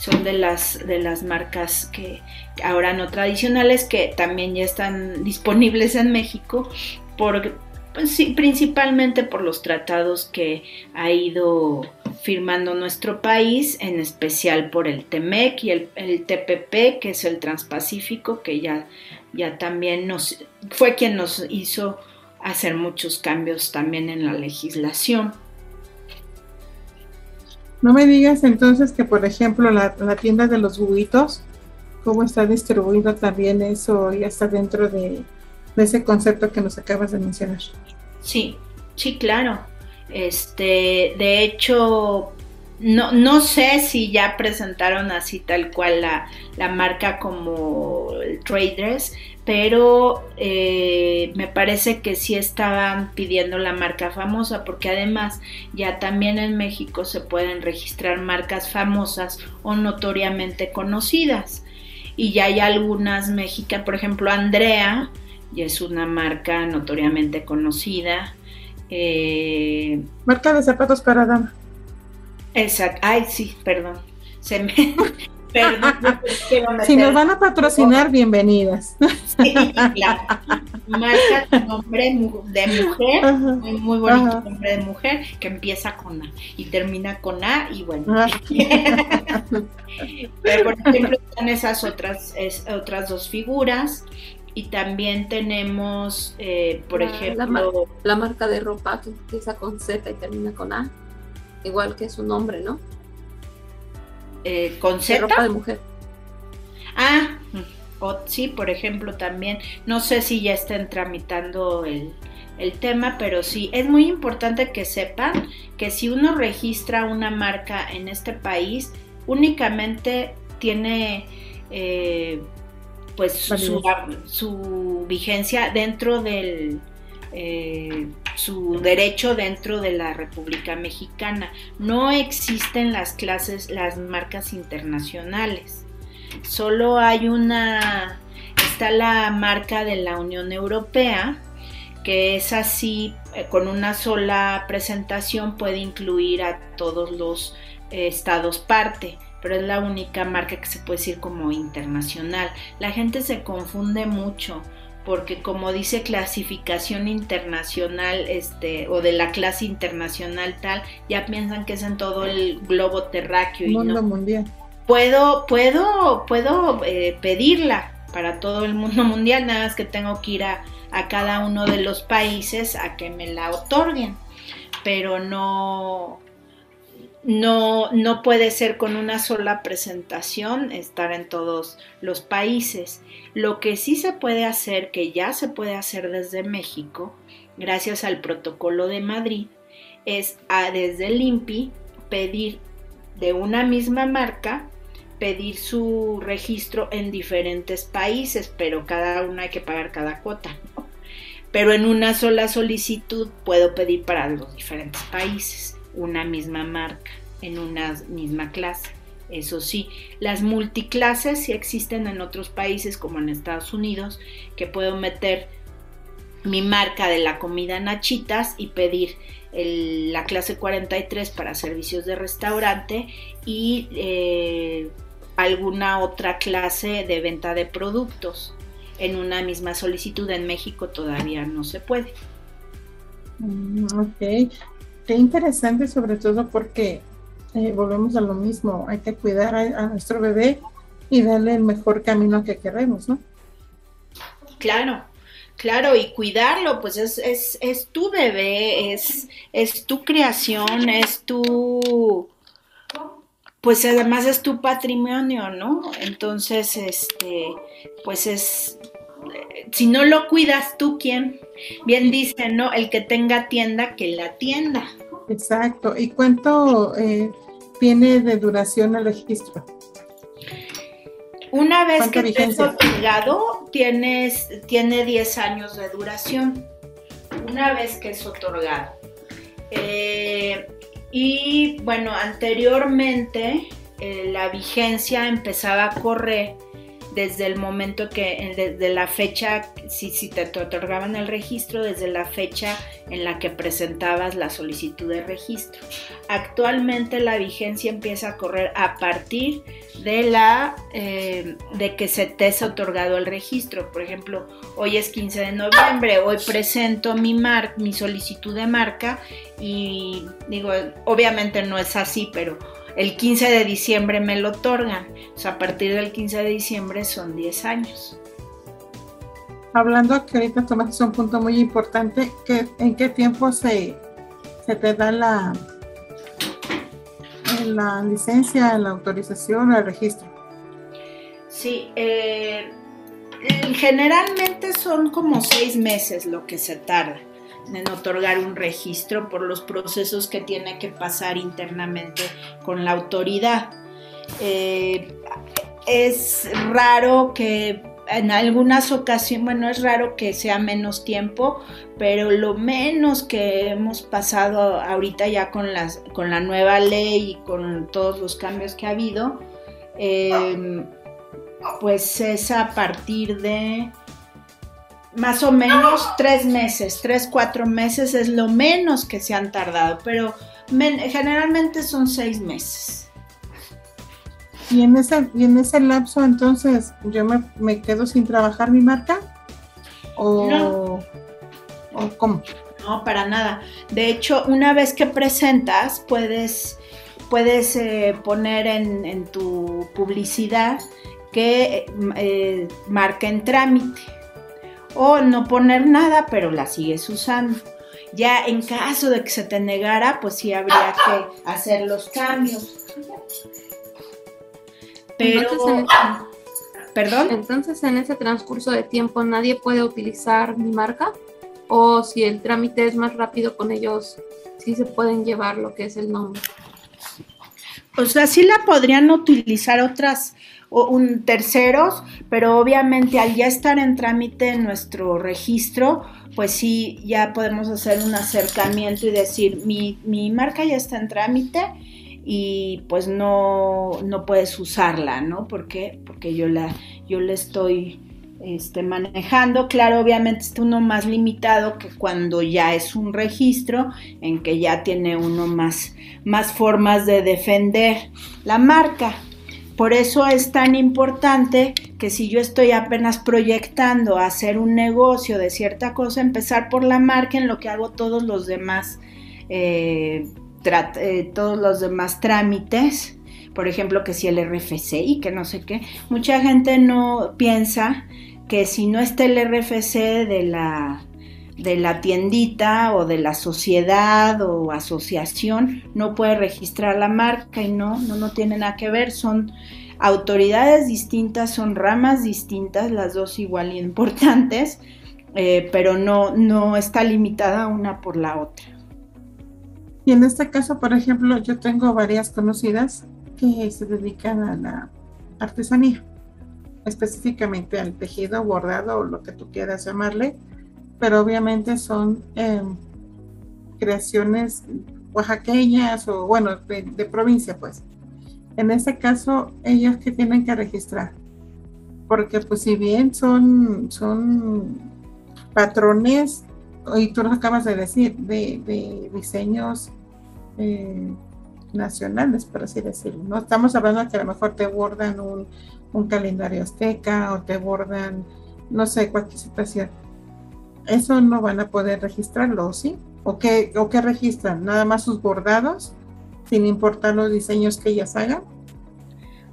Speaker 5: Son de las, de las marcas que ahora no tradicionales que también ya están disponibles en México por, pues principalmente por los tratados que ha ido firmando nuestro país, en especial por el TEMEC y el, TPP, que es el Transpacífico, que ya, ya también nos fue quien nos hizo hacer muchos cambios también en la legislación.
Speaker 2: No me digas entonces que, por ejemplo, la, tienda de los juguitos, ¿cómo está distribuido también eso? Ya está dentro de, de ese concepto que nos acabas de mencionar.
Speaker 5: Sí, sí, claro. Este, de hecho, no, no sé si ya presentaron así tal cual la, la marca como el Traders, pero eh, me parece que sí estaban pidiendo la marca famosa, porque además ya también en México se pueden registrar marcas famosas o notoriamente conocidas. Y ya hay algunas mexicanas, por ejemplo, Andrea, y es una marca notoriamente conocida.
Speaker 2: Eh, marca de zapatos para dama.
Speaker 5: Exacto. Ay, sí, perdón. Se me.
Speaker 2: Perdón, si nos van a patrocinar, bienvenidas.
Speaker 5: Sí, claro. Marca de nombre de mujer, muy, bonito nombre de mujer, que empieza con A y termina con A, y bueno. Pero, por ejemplo, están esas otras, otras dos figuras. Y también tenemos, eh, por ejemplo...
Speaker 3: La, marca de ropa que empieza con Z y termina con A, igual que su nombre, ¿no?
Speaker 5: Eh, ¿Con Z?
Speaker 3: ropa de mujer.
Speaker 5: Ah, sí, por ejemplo, también. No sé si ya estén tramitando el, el tema, pero sí, es muy importante que sepan que si uno registra una marca en este país, únicamente tiene... Eh, pues su, vigencia dentro del eh, su derecho dentro de la República Mexicana. No existen las clases, las marcas internacionales. Solo hay una, está la marca de la Unión Europea, que es así, eh, con una sola presentación puede incluir a todos los eh, estados parte pero es la única marca que se puede decir como internacional. La gente se confunde mucho porque como dice clasificación internacional este o de la clase internacional tal, ya piensan que es en todo el globo terráqueo
Speaker 2: y mundo mundial.
Speaker 5: Puedo puedo puedo eh, pedirla para todo el mundo mundial, nada más que tengo que ir a, a cada uno de los países a que me la otorguen, pero no no, no puede ser con una sola presentación estar en todos los países. Lo que sí se puede hacer, que ya se puede hacer desde México, gracias al protocolo de Madrid, es a, desde el INPI pedir de una misma marca, pedir su registro en diferentes países, pero cada uno hay que pagar cada cuota. Pero en una sola solicitud puedo pedir para los diferentes países una misma marca en una misma clase. Eso sí, las multiclases sí existen en otros países como en Estados Unidos, que puedo meter mi marca de la comida Nachitas y pedir la clase 43 para servicios de restaurante y eh, alguna otra clase de venta de productos. En una misma solicitud en México todavía no se puede.
Speaker 2: Mm, ok, Qué interesante sobre todo porque eh, volvemos a lo mismo, hay que cuidar a, nuestro bebé y darle el mejor camino que queremos, ¿no?
Speaker 5: Claro, claro, y cuidarlo, pues es, es, es tu bebé, es, es tu creación, es tu, pues además es tu patrimonio, ¿no? Entonces, este, pues es, si no lo cuidas tú, ¿quién? Bien dice, ¿no? El que tenga tienda, que la tienda.
Speaker 2: Exacto. ¿Y cuánto eh, tiene de duración el registro?
Speaker 5: Una vez que estés otorgado, tienes, tiene 10 años de duración. Una vez que es otorgado. Eh, y bueno, anteriormente eh, la vigencia empezaba a correr desde el momento que, desde la fecha, si, si te, otorgaban el registro, desde la fecha en la que presentabas la solicitud de registro. Actualmente la vigencia empieza a correr a partir de la eh, de que se te es otorgado el registro. Por ejemplo, hoy es 15 de noviembre, hoy presento mi mar, mi solicitud de marca y digo, obviamente no es así, pero el 15 de diciembre me lo otorgan. O sea, a partir del 15 de diciembre son 10 años.
Speaker 2: Hablando que ahorita tomaste un punto muy importante, que ¿en qué tiempo se, se te da la, la licencia, la autorización, el registro?
Speaker 5: Sí, eh, generalmente son como seis meses lo que se tarda en otorgar un registro por los procesos que tiene que pasar internamente con la autoridad. Eh, es raro que en algunas ocasiones, bueno, es raro que sea menos tiempo, pero lo menos que hemos pasado ahorita ya con, las, con la nueva ley y con todos los cambios que ha habido, eh, pues es a partir de más o menos tres meses, tres, cuatro meses es lo menos que se han tardado, pero generalmente son seis meses.
Speaker 2: ¿Y en, ese, y en ese lapso entonces yo me, quedo sin trabajar mi marca? ¿O, ¿O cómo?
Speaker 5: No, para nada. De hecho, una vez que presentas, puedes, puedes eh, poner en, tu publicidad que eh, marca en trámite o no poner nada, pero la sigues usando. Ya en caso de que se te negara, pues sí habría que hacer los cambios.
Speaker 3: Pero, ¿perdón? Entonces, en ese transcurso de tiempo, nadie puede utilizar mi marca. O si el trámite es más rápido con ellos, sí se pueden llevar lo que es el nombre.
Speaker 5: O sea, sí la podrían utilizar otras un, terceros, pero obviamente al ya estar en trámite nuestro registro, pues sí, ya podemos hacer un acercamiento y decir, mi, mi marca ya está en trámite y pues no, no puedes usarla, ¿no? ¿Por qué? Porque yo la, yo la estoy este, manejando. Claro, obviamente está uno más limitado que cuando ya es un registro, en que ya tiene uno más, más formas de defender la marca. Por eso es tan importante que si yo estoy apenas proyectando hacer un negocio de cierta cosa, empezar por la marca en lo que hago todos los demás, eh, eh, todos los demás trámites. Por ejemplo, que si el RFC y que no sé qué. Mucha gente no piensa que si no está el RFC de la de la tiendita o de la sociedad o asociación no puede registrar la marca y no, no, no tiene nada que ver, son autoridades distintas, son ramas distintas, las dos igual importantes, eh, pero no, no está limitada una por la otra.
Speaker 2: Y en este caso, por ejemplo, yo tengo varias conocidas que se dedican a la artesanía, específicamente al tejido, bordado o lo que tú quieras llamarle pero obviamente son em, creaciones oaxaqueñas o bueno, de, provincia pues. En este caso, ellos que tienen que registrar, porque pues si bien son, son patrones, y tú lo acabas de decir, de, diseños eh, nacionales, por así decirlo, ¿no? Estamos hablando de que a lo mejor te bordan un, un calendario azteca o te bordan, no sé, cualquier situación eso no van a poder registrarlo, ¿sí? ¿O qué, o qué registran? ¿Nada más sus bordados, sin importar los diseños que ellas hagan?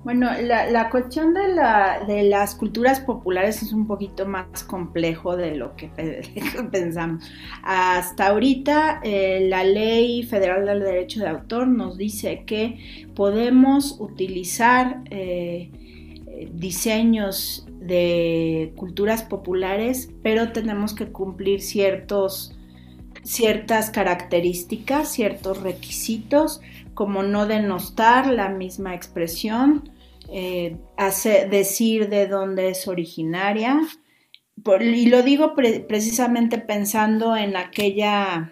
Speaker 5: Bueno, la, cuestión de, la, de, las culturas populares es un poquito más complejo de lo que pensamos. Hasta ahorita eh, la ley federal del derecho de autor nos dice que podemos utilizar eh, diseños de culturas populares, pero tenemos que cumplir ciertos, ciertas características, ciertos requisitos, como no denostar la misma expresión, eh, decir de dónde es originaria. y lo digo precisamente pensando en aquella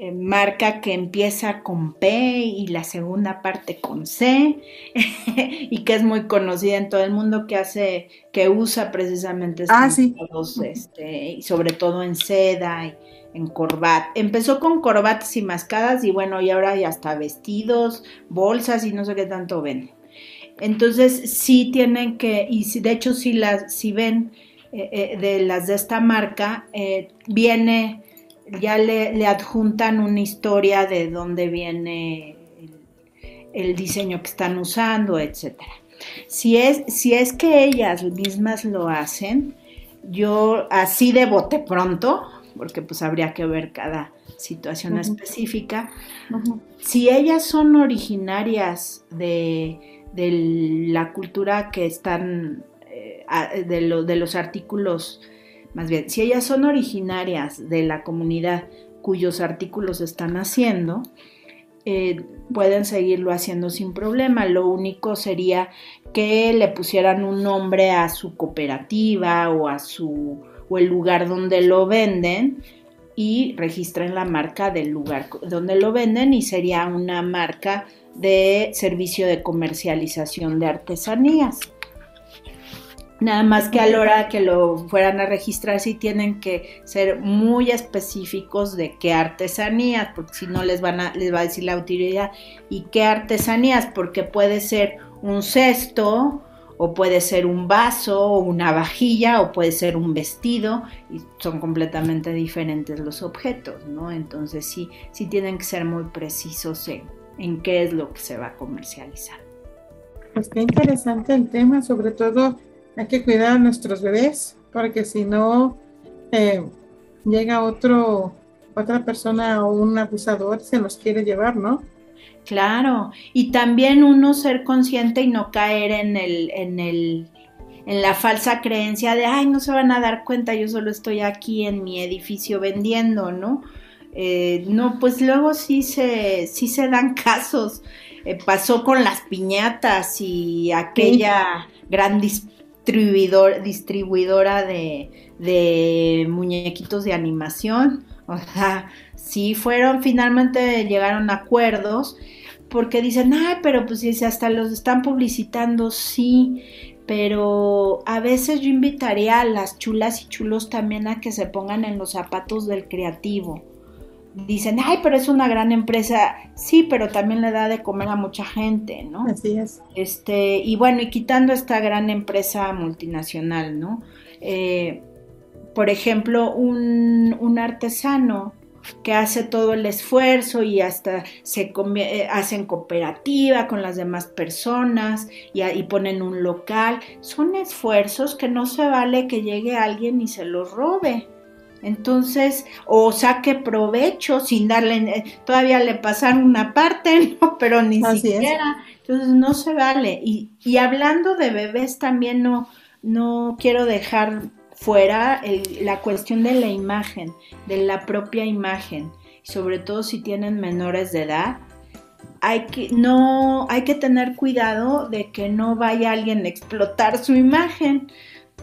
Speaker 5: eh, marca que empieza con P y la segunda parte con C y que es muy conocida en todo el mundo que hace que usa precisamente
Speaker 2: ah, sí.
Speaker 5: este, y sobre todo en seda y en corbat. Empezó con corbatas y mascadas y bueno, y ahora ya hasta vestidos, bolsas y no sé qué tanto ven. Entonces sí tienen que, y de hecho si las, si ven eh, eh, de las de esta marca, viene ya le, adjuntan una historia de dónde viene el, diseño que están usando, etc. Si es, si es que ellas mismas lo hacen, yo así de bote pronto, porque pues habría que ver cada situación específica, si ellas son originarias de, la cultura que están, eh, de, de los artículos más bien, si ellas son originarias de la comunidad cuyos artículos están haciendo, eh, pueden seguirlo haciendo sin problema. Lo único sería que le pusieran un nombre a su cooperativa o a su o el lugar donde lo venden y registren la marca del lugar donde lo venden y sería una marca de servicio de comercialización de artesanías. Nada más que a la hora que lo fueran a registrar sí tienen que ser muy específicos de qué artesanías, porque si no les van a, les va a decir la autoridad y qué artesanías, porque puede ser un cesto, o puede ser un vaso, o una vajilla, o puede ser un vestido, y son completamente diferentes los objetos, ¿no? Entonces sí, sí tienen que ser muy precisos en, en qué es lo que se va a comercializar.
Speaker 2: Pues qué interesante el tema, sobre todo hay que cuidar a nuestros bebés, porque si no eh, llega otro, otra persona o un abusador, se los quiere llevar, ¿no?
Speaker 5: Claro, y también uno ser consciente y no caer en el, en el, en la falsa creencia de, ay, no se van a dar cuenta, yo solo estoy aquí en mi edificio vendiendo, ¿no? Eh, no, pues luego sí se, sí se dan casos. Eh, pasó con las piñatas y aquella gran disputa distribuidora de, muñequitos de animación. O sea, sí fueron, finalmente llegaron a acuerdos, porque dicen, ay, pero pues si hasta los están publicitando, sí, pero a veces yo invitaría a las chulas y chulos también a que se pongan en los zapatos del creativo dicen, ay, pero es una gran empresa. Sí, pero también le da de comer a mucha gente, ¿no?
Speaker 2: Así es.
Speaker 5: Este, y bueno, y quitando esta gran empresa multinacional, ¿no? Eh, por ejemplo, un, artesano que hace todo el esfuerzo y hasta se eh, hacen cooperativa con las demás personas y, y, ponen un local. Son esfuerzos que no se vale que llegue alguien y se los robe. Entonces, o saque provecho sin darle, eh, todavía le pasaron una parte, ¿no? pero ni siquiera. Entonces, no se vale. Y, y, hablando de bebés, también no, no quiero dejar fuera la cuestión de la imagen, de la propia imagen, sobre todo si tienen menores de edad. Hay que, no, hay que tener cuidado de que no vaya alguien a explotar su imagen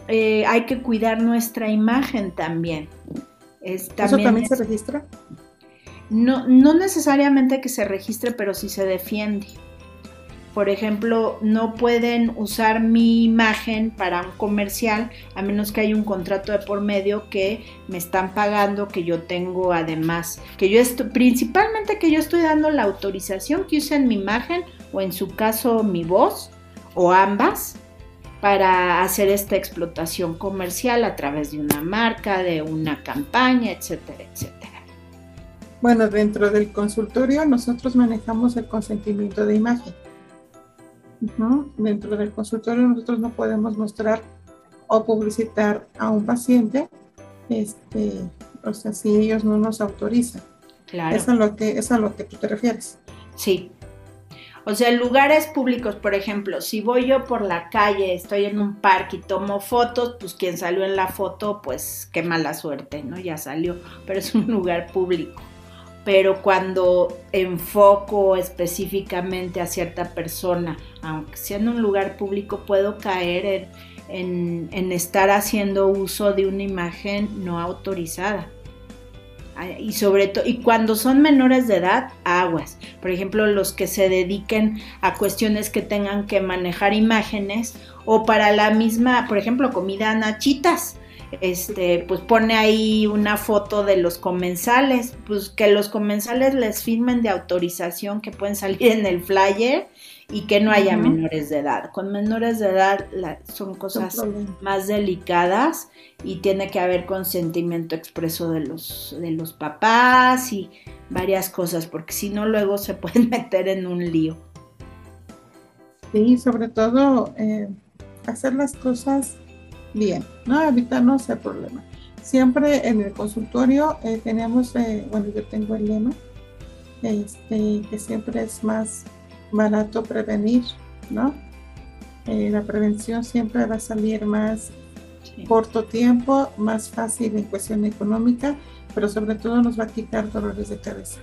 Speaker 5: eh, hay que cuidar nuestra imagen también.
Speaker 2: ¿Eso también se registra?
Speaker 5: No, no necesariamente que se registre, pero sí se defiende. Por ejemplo, no pueden usar mi imagen para un comercial a menos que haya un contrato de por medio que me están pagando, que yo tengo además, que yo estoy, principalmente que yo estoy dando la autorización que usen mi imagen o en su caso mi voz o ambas para hacer esta explotación comercial a través de una marca, de una campaña, etcétera, etcétera.
Speaker 2: Bueno, dentro del consultorio nosotros manejamos el consentimiento de imagen. Dentro del consultorio nosotros no podemos mostrar o publicitar a un paciente, este, o sea, si ellos no nos autorizan. Claro. Eso es lo que, es a lo que tú te refieres.
Speaker 5: Sí, o sea, lugares públicos, por ejemplo, si voy yo por la calle, estoy en un parque y tomo fotos, pues quien salió en la foto, pues qué mala suerte, ¿no? Ya salió, pero es un lugar público. Pero cuando enfoco específicamente a cierta persona, aunque sea en un lugar público, puedo caer en, en estar haciendo uso de una imagen no autorizada. Y sobre todo y cuando son menores de edad aguas. Por ejemplo los que se dediquen a cuestiones que tengan que manejar imágenes o para la misma por ejemplo comida nachitas este pues pone ahí una foto de los comensales pues que los comensales les firmen de autorización que pueden salir en el flyer y que no haya menores de edad. Con menores de edad son cosas más delicadas y tiene que haber consentimiento expreso de los, de los papás y varias cosas, porque si no luego se pueden meter en un lío.
Speaker 2: Sí, sobre todo eh, hacer las cosas bien, ¿no? Evitarnos el problema. Siempre en el consultorio eh, tenemos, eh, bueno, yo tengo el lema, este, que siempre es más barato prevenir, ¿no? Eh, la prevención siempre va a salir más corto tiempo, más fácil en cuestión económica, pero sobre todo nos va a quitar dolores de cabeza.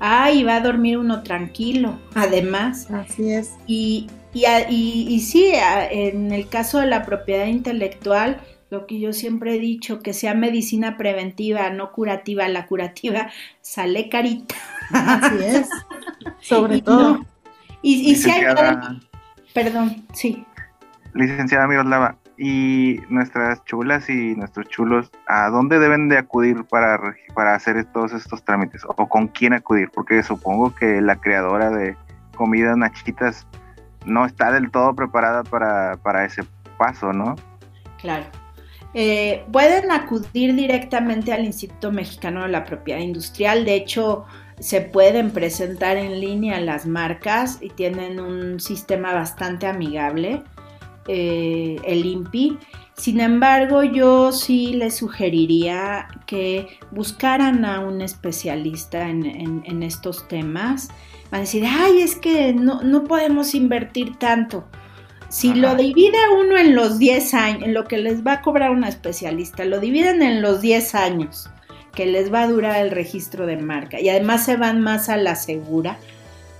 Speaker 5: Ah, y va a dormir uno tranquilo, además.
Speaker 2: Así es.
Speaker 5: Y, y, y, y sí, en el caso de la propiedad intelectual, lo que yo siempre he dicho, que sea medicina preventiva, no curativa, la curativa sale carita.
Speaker 2: Así es, sobre todo.
Speaker 5: Y, si hay... Perdón, sí.
Speaker 4: Licenciada Miroslava, y nuestras chulas y nuestros chulos, ¿a dónde deben de acudir para, para hacer todos estos trámites? ¿O con quién acudir? Porque supongo que la creadora de comidas nachitas no está del todo preparada para, para ese paso, ¿no?
Speaker 5: Claro. Eh, pueden acudir directamente al Instituto Mexicano de la Propiedad Industrial. De hecho, se pueden presentar en línea las marcas y tienen un sistema bastante amigable, eh, el INPI. Sin embargo, yo sí les sugeriría que buscaran a un especialista en, estos temas. Van a decir, ay, es que no, podemos invertir tanto. Si lo divide uno en los 10 años, en lo que les va a cobrar una especialista, lo dividen en los 10 años que les va a durar el registro de marca y además se van más a la segura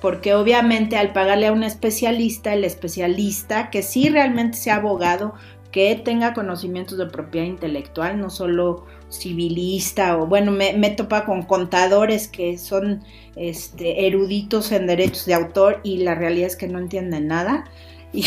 Speaker 5: porque obviamente al pagarle a un especialista, el especialista que sí realmente sea abogado, que tenga conocimientos de propiedad intelectual, no solo civilista o bueno, me, me topa con contadores que son este, eruditos en derechos de autor y la realidad es que no entienden nada. Y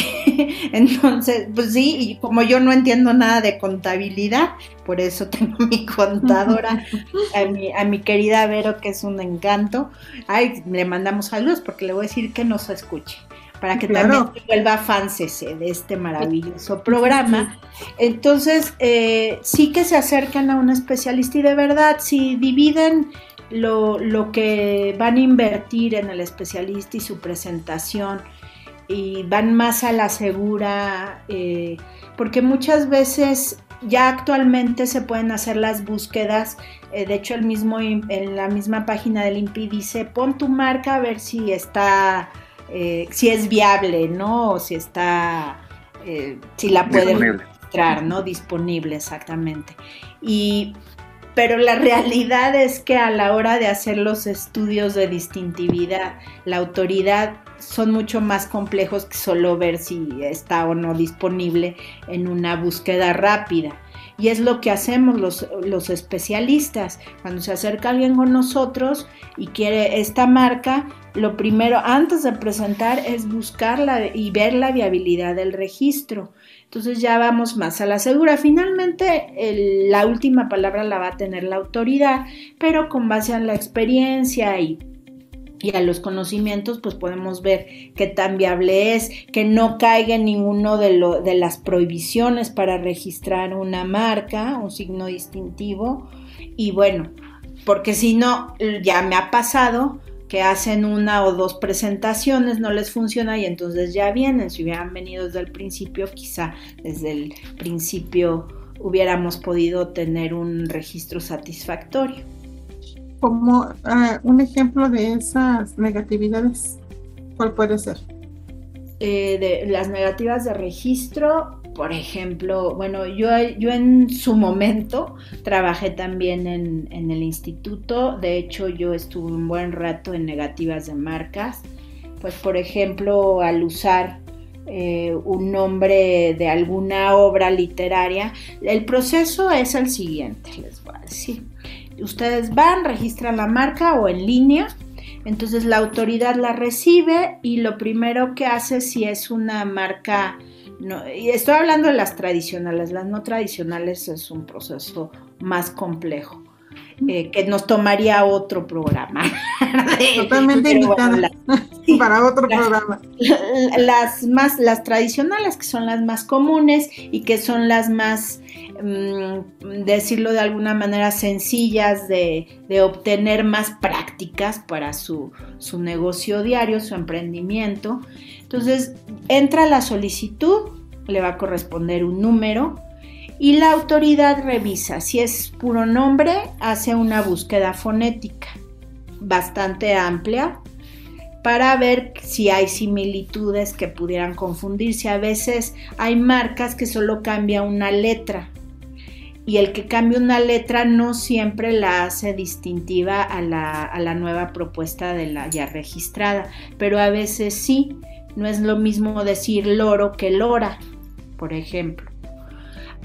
Speaker 5: entonces, pues sí, y como yo no entiendo nada de contabilidad, por eso tengo mi contadora, a mi, a mi querida Vero, que es un encanto. Ay, le mandamos saludos porque le voy a decir que nos escuche para que también vuelva fans de este maravilloso programa. Entonces, eh, sí que se acercan a un especialista y de verdad, si dividen lo, lo que van a invertir en el especialista y su presentación, y van más a la segura, eh, porque muchas veces ya actualmente se pueden hacer las búsquedas, eh, de hecho el mismo, en la misma página del INPI dice, pon tu marca a ver si está, eh, si es viable, ¿no? O si está, si la pueden registrar, ¿no? Disponible, exactamente. Y pero la realidad es que a la hora de hacer los estudios de distintividad, la autoridad son mucho más complejos que solo ver si está o no disponible en una búsqueda rápida. Y es lo que hacemos los, especialistas. Cuando se acerca alguien con nosotros y quiere esta marca, lo primero antes de presentar es buscarla y ver la viabilidad del registro. Entonces ya vamos más a la segura. Finalmente la última palabra la va a tener la autoridad, pero con base a la experiencia y y a los conocimientos, pues podemos ver qué tan viable es, que no caiga en ninguno de, lo, de las prohibiciones para registrar una marca, un signo distintivo. Y bueno, porque si no, ya me ha pasado que hacen una o dos presentaciones, no les funciona y entonces ya vienen. Si hubieran venido desde el principio, quizá desde el principio hubiéramos podido tener un registro satisfactorio
Speaker 2: como ah, un ejemplo de esas negatividades, ¿cuál puede ser?
Speaker 5: Eh, las negativas de registro, por ejemplo, bueno, yo, yo en su momento trabajé también en, el instituto, de hecho yo estuve un buen rato en negativas de marcas, pues por ejemplo al usar eh, un nombre de alguna obra literaria, el proceso es el siguiente, les voy a decir Ustedes van, registran la marca o en línea. Entonces la autoridad la recibe y lo primero que hace si es una marca, y estoy hablando de las tradicionales, las no tradicionales es un proceso más complejo. Eh, que nos tomaría otro programa.
Speaker 2: Totalmente invitada para otro programa.
Speaker 5: Las más, las tradicionales, que son las más comunes y que son las más, mm, decirlo de alguna manera, sencillas de, obtener más prácticas para su, su negocio diario, su emprendimiento. Entonces, entra la solicitud, le va a corresponder un número y la autoridad revisa si es puro nombre, hace una búsqueda fonética bastante amplia para ver si hay similitudes que pudieran confundirse. A veces hay marcas que solo cambia una letra y el que cambia una letra no siempre la hace distintiva a la, a la nueva propuesta de la ya registrada, pero a veces sí. No es lo mismo decir loro que lora, por ejemplo.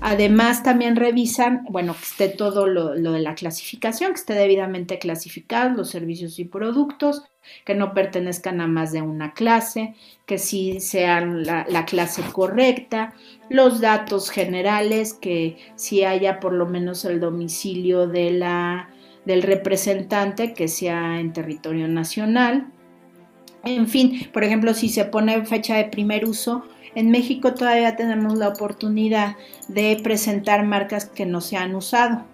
Speaker 5: Además, también revisan, bueno, que esté todo lo, de la clasificación, que esté debidamente clasificado, los servicios y productos, que no pertenezcan a más de una clase, que sí sean la, la clase correcta, los datos generales, que sí haya por lo menos el domicilio del representante, que sea en territorio nacional. En fin, por ejemplo, si se pone fecha de primer uso, en México todavía tenemos la oportunidad de presentar marcas que no se han usado.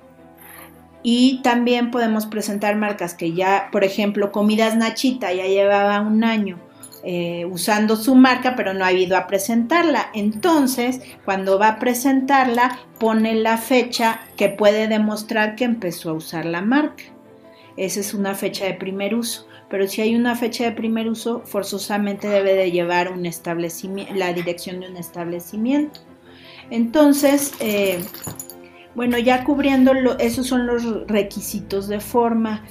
Speaker 5: Y también podemos presentar marcas que ya, por ejemplo, Comidas Nachita ya llevaba un año eh, usando su marca, pero no ha ido a presentarla. Entonces, cuando va a presentarla, pone la fecha que puede demostrar que empezó a usar la marca. Esa es una fecha de primer uso pero si hay una fecha de primer uso, forzosamente debe de llevar un la dirección de un establecimiento. Entonces, eh, bueno, ya cubriendo esos son los requisitos de forma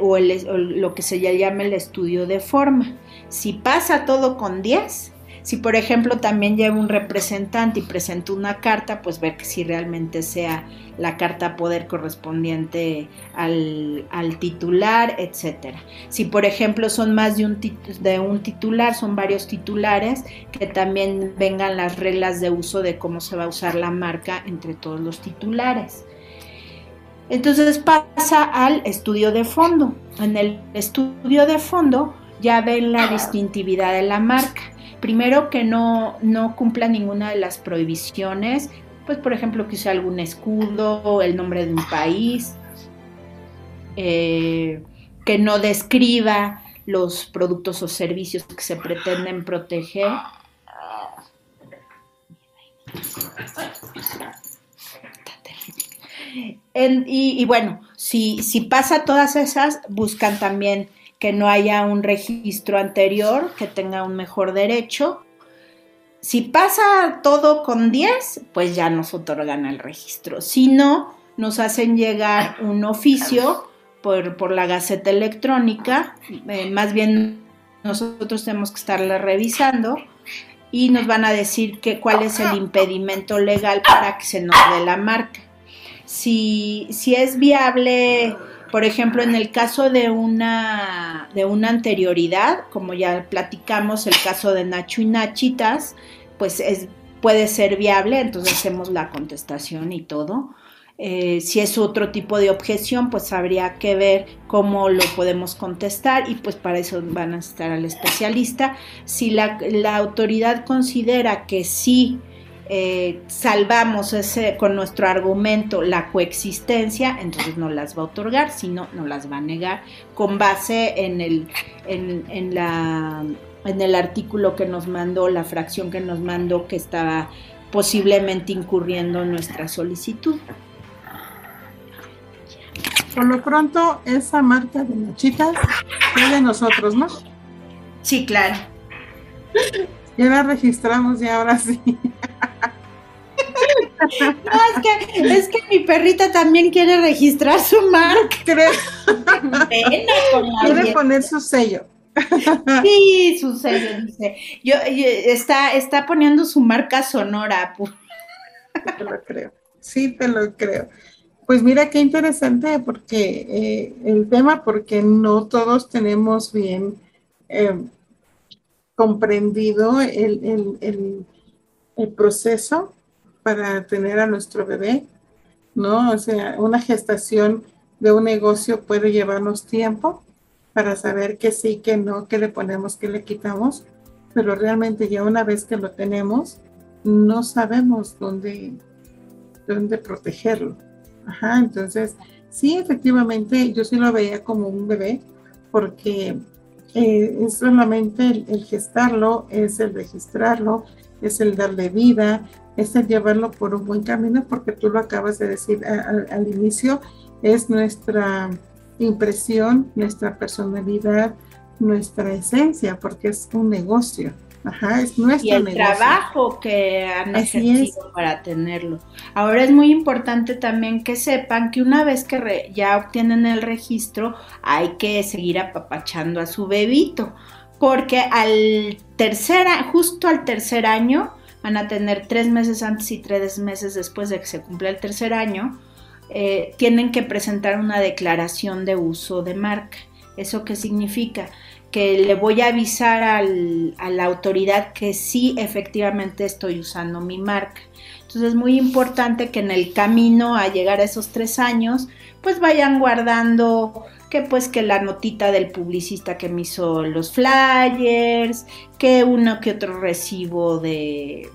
Speaker 5: o, lo que se llama el estudio de forma. Si pasa todo con 10, si por ejemplo también lleva un representante y presenta una carta, pues ver que si realmente sea la carta poder correspondiente al, titular, etcétera. Si por ejemplo son más de un, de un titular, son varios titulares, que también vengan las reglas de uso de cómo se va a usar la marca entre todos los titulares. Entonces pasa al estudio de fondo. En el estudio de fondo ya ven la distintividad de la marca primero que no, cumpla ninguna de las prohibiciones, pues por ejemplo que use algún escudo, el nombre de un país, eh, que no describa los productos o servicios que se pretenden proteger. y, bueno, si, si pasa todas esas, buscan también que no haya un registro anterior que tenga un mejor derecho. Si pasa todo con 10, pues ya nos otorgan el registro. Si no, nos hacen llegar un oficio por, la Gaceta Electrónica, eh, más bien nosotros tenemos que estarla revisando y nos van a decir que, cuál es el impedimento legal para que se nos dé la marca. Si, si es viable por ejemplo, en el caso de una, de una anterioridad, como ya platicamos, el caso de Nacho y Nachitas, pues es, puede ser viable, entonces hacemos la contestación y todo. Eh, si es otro tipo de objeción, pues habría que ver cómo lo podemos contestar y pues para eso van a estar al especialista. Si la, la autoridad considera que sí eh, salvamos ese, con nuestro argumento la coexistencia, entonces no las va a otorgar, sino no las va a negar con base en el, en, la, en el artículo que nos mandó, la fracción que nos mandó que estaba posiblemente incurriendo en nuestra solicitud.
Speaker 2: Por lo pronto, esa marca de Nachitas es de nosotros, ¿no?
Speaker 5: Sí, claro.
Speaker 2: Ya la registramos y ahora sí.
Speaker 5: No, es que, es que mi perrita también quiere registrar su marca.
Speaker 2: quiere poner su sello.
Speaker 5: Sí, su sello, dice. Yo, está, está poniendo su marca sonora.
Speaker 2: Te lo creo. Sí, te lo creo. Pues mira qué interesante porque eh, el tema, porque no todos tenemos bien eh, comprendido el, el, proceso para tener a nuestro bebé, ¿no? O sea, una gestación de un negocio puede llevarnos tiempo para saber que sí, que no, que le ponemos, que le quitamos, pero realmente ya una vez que lo tenemos, no sabemos dónde, dónde protegerlo. Ajá, entonces, sí, efectivamente, yo sí lo veía como un bebé, porque eh, es solamente el, gestarlo, es el registrarlo, es el darle vida, es el llevarlo por un buen camino, porque tú lo acabas de decir al inicio, es nuestra impresión, nuestra personalidad, nuestra esencia, porque es un negocio. Ajá, es nuestro
Speaker 5: y el trabajo que han ejercido para tenerlo. Ahora es muy importante también que sepan que una vez que ya obtienen el registro, hay que seguir apapachando a su bebito, porque al tercer, justo al tercer año, van a tener tres meses antes y tres meses después de que se cumpla el tercer año, eh, tienen que presentar una declaración de uso de marca. ¿Eso qué significa? que le voy a avisar a la autoridad que sí efectivamente estoy usando mi marca. Entonces es muy importante que en el camino a llegar a esos tres años, pues vayan guardando pues que la notita del publicista que me hizo los flyers, que uno que otro recibo de,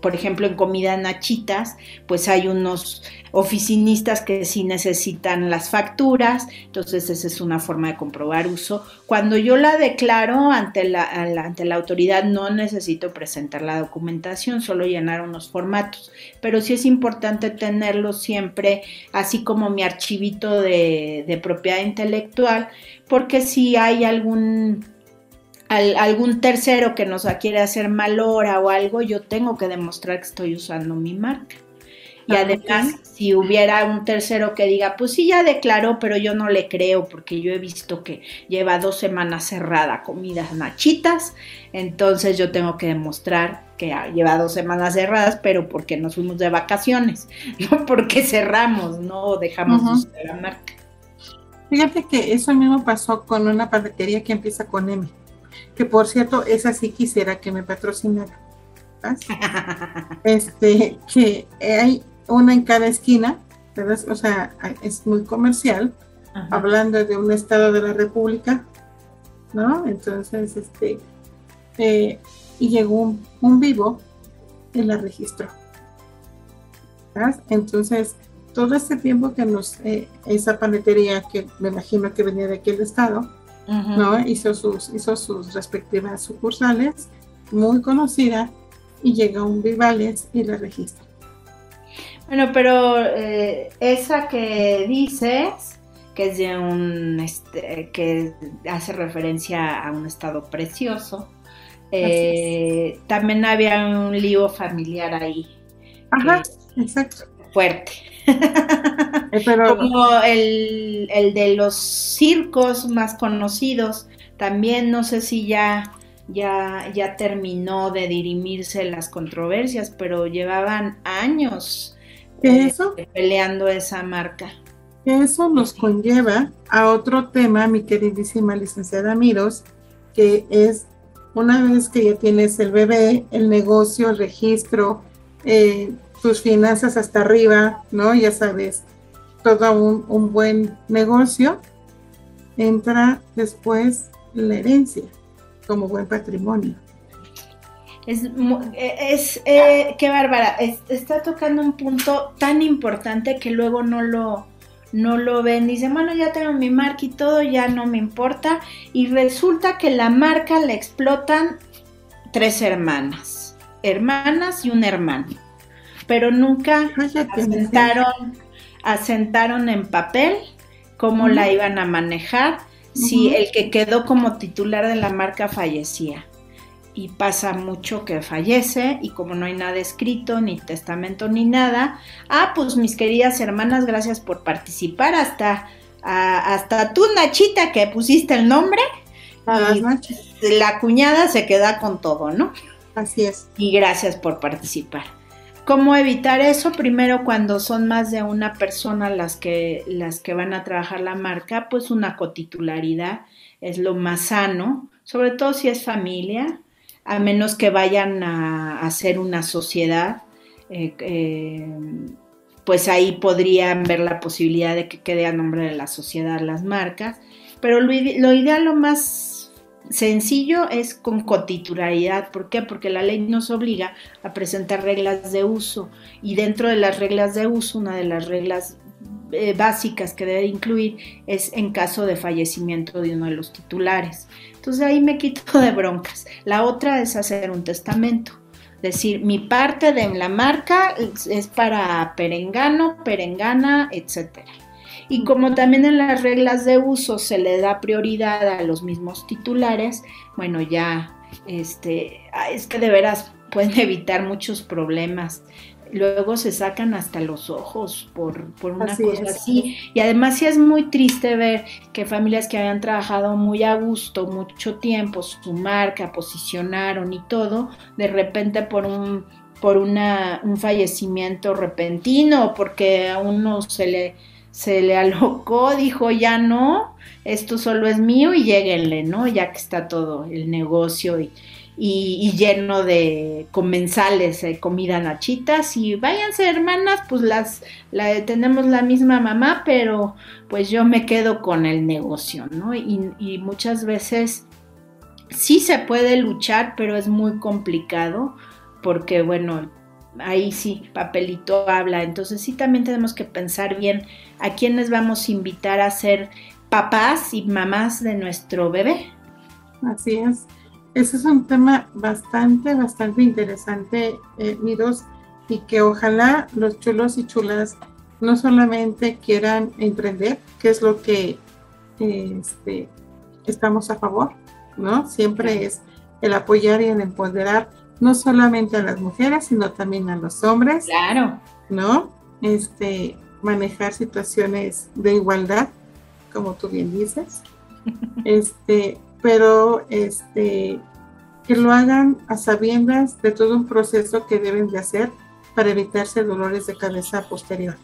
Speaker 5: por ejemplo, en comida Nachitas, pues hay unos oficinistas que sí necesitan las facturas, entonces esa es una forma de comprobar uso. Cuando yo la declaro ante la, ante la autoridad no necesito presentar la documentación, solo llenar unos formatos, pero sí es importante tenerlo siempre, así como mi archivito de propiedad intelectual, porque si hay algún algún tercero que nos quiere hacer mal hora o algo, yo tengo que demostrar que estoy usando mi marca. Y ah, además, si hubiera un tercero que diga, pues sí, ya declaró, pero yo no le creo porque yo he visto que lleva dos semanas cerrada comidas nachitas, entonces yo tengo que demostrar que lleva dos semanas cerradas, pero porque nos fuimos de vacaciones, no porque cerramos, no dejamos de usar la marca.
Speaker 2: Fíjate que eso mismo pasó con una panadería que empieza con M que por cierto, esa sí quisiera que me patrocinara. este, que hay una en cada esquina, ¿verdad? O sea, es muy comercial, hablando de un estado de la República, ¿no? Entonces, este, eh, y llegó un, vivo y la registró. Entonces, todo este tiempo que nos, eh, esa panetería que me imagino que venía de aquel estado, ¿no? Hizo sus, hizo sus respectivas sucursales, muy conocida, y llega un Vivales y la registra.
Speaker 5: Bueno, pero eh, esa que dices, que es de un, este, que hace referencia a un estado precioso, eh, también había un lío familiar ahí.
Speaker 2: Ajá, exacto.
Speaker 5: Fuerte. Eh, Como el, de los circos más conocidos, también no sé si ya, ya, ya terminó de dirimirse las controversias, pero llevaban años
Speaker 2: eh,
Speaker 5: peleando esa marca.
Speaker 2: Eso nos conlleva a otro tema, mi queridísima licenciada Miros, que es una vez que ya tienes el bebé, el negocio, el registro, eh, tus finanzas hasta arriba, ¿no? Ya sabes, todo un, buen negocio, entra después la herencia como buen patrimonio.
Speaker 5: Es, es eh, qué bárbara, está tocando un punto tan importante que luego no lo, no lo ven. Dice, bueno, ya tengo mi marca y todo, ya no me importa. Y resulta que la marca la explotan tres hermanas, hermanas y un hermano pero nunca asentaron, asentaron en papel cómo la iban a manejar si el que quedó como titular de la marca fallecía. Y pasa mucho que fallece y como no hay nada escrito, ni testamento, ni nada, ah, pues mis queridas hermanas, gracias por participar, hasta, hasta tú, Nachita, que pusiste el nombre, la cuñada se queda con todo, ¿no?
Speaker 2: Así es.
Speaker 5: Y gracias por participar ¿Cómo evitar eso? Primero, cuando son más de una persona las que, las que van a trabajar la marca, pues una cotitularidad es lo más sano, sobre todo si es familia, a menos que vayan a hacer una sociedad. Eh, eh, pues ahí podrían ver la posibilidad de que quede a nombre de la sociedad las marcas. Pero lo, lo ideal, lo más sencillo es con cotitularidad. ¿Por qué? Porque la ley nos obliga a presentar reglas de uso y dentro de las reglas de uso, una de las reglas eh, básicas que debe incluir es en caso de fallecimiento de uno de los titulares. Entonces ahí me quito de broncas. La otra es hacer un testamento. Decir, mi parte de la marca es para perengano, perengana, etcétera. Y como también en las reglas de uso se le da prioridad a los mismos titulares, bueno, ya, este, es que de veras pueden evitar muchos problemas. Luego se sacan hasta los ojos por, una cosa así. Y además sí es muy triste ver que familias que habían trabajado muy a gusto, mucho tiempo, su marca, posicionaron y todo, de repente por un por una, un fallecimiento repentino, porque a uno se le se le alocó, dijo ya no, esto solo es mío y lléguenle, ¿no? Ya que está todo el negocio y, y, lleno de comensales, eh, comida nachitas y váyanse hermanas, pues las la, tenemos la misma mamá, pero pues yo me quedo con el negocio, ¿no? Y, y muchas veces sí se puede luchar, pero es muy complicado porque, bueno, ahí sí, papelito habla. Entonces sí también tenemos que pensar bien a quiénes vamos a invitar a ser papás y mamás de nuestro bebé.
Speaker 2: Así es. Ese es un tema bastante, bastante interesante, eh, Miros, y que ojalá los chulos y chulas no solamente quieran emprender, que es lo que este, estamos a favor, ¿no? Siempre es el apoyar y el empoderar no solamente a las mujeres, sino también a los hombres.
Speaker 5: Claro.
Speaker 2: ¿No? Este, manejar situaciones de igualdad, como tú bien dices. Este, pero este, que lo hagan a sabiendas de todo un proceso que deben de hacer para evitarse dolores de cabeza posterior.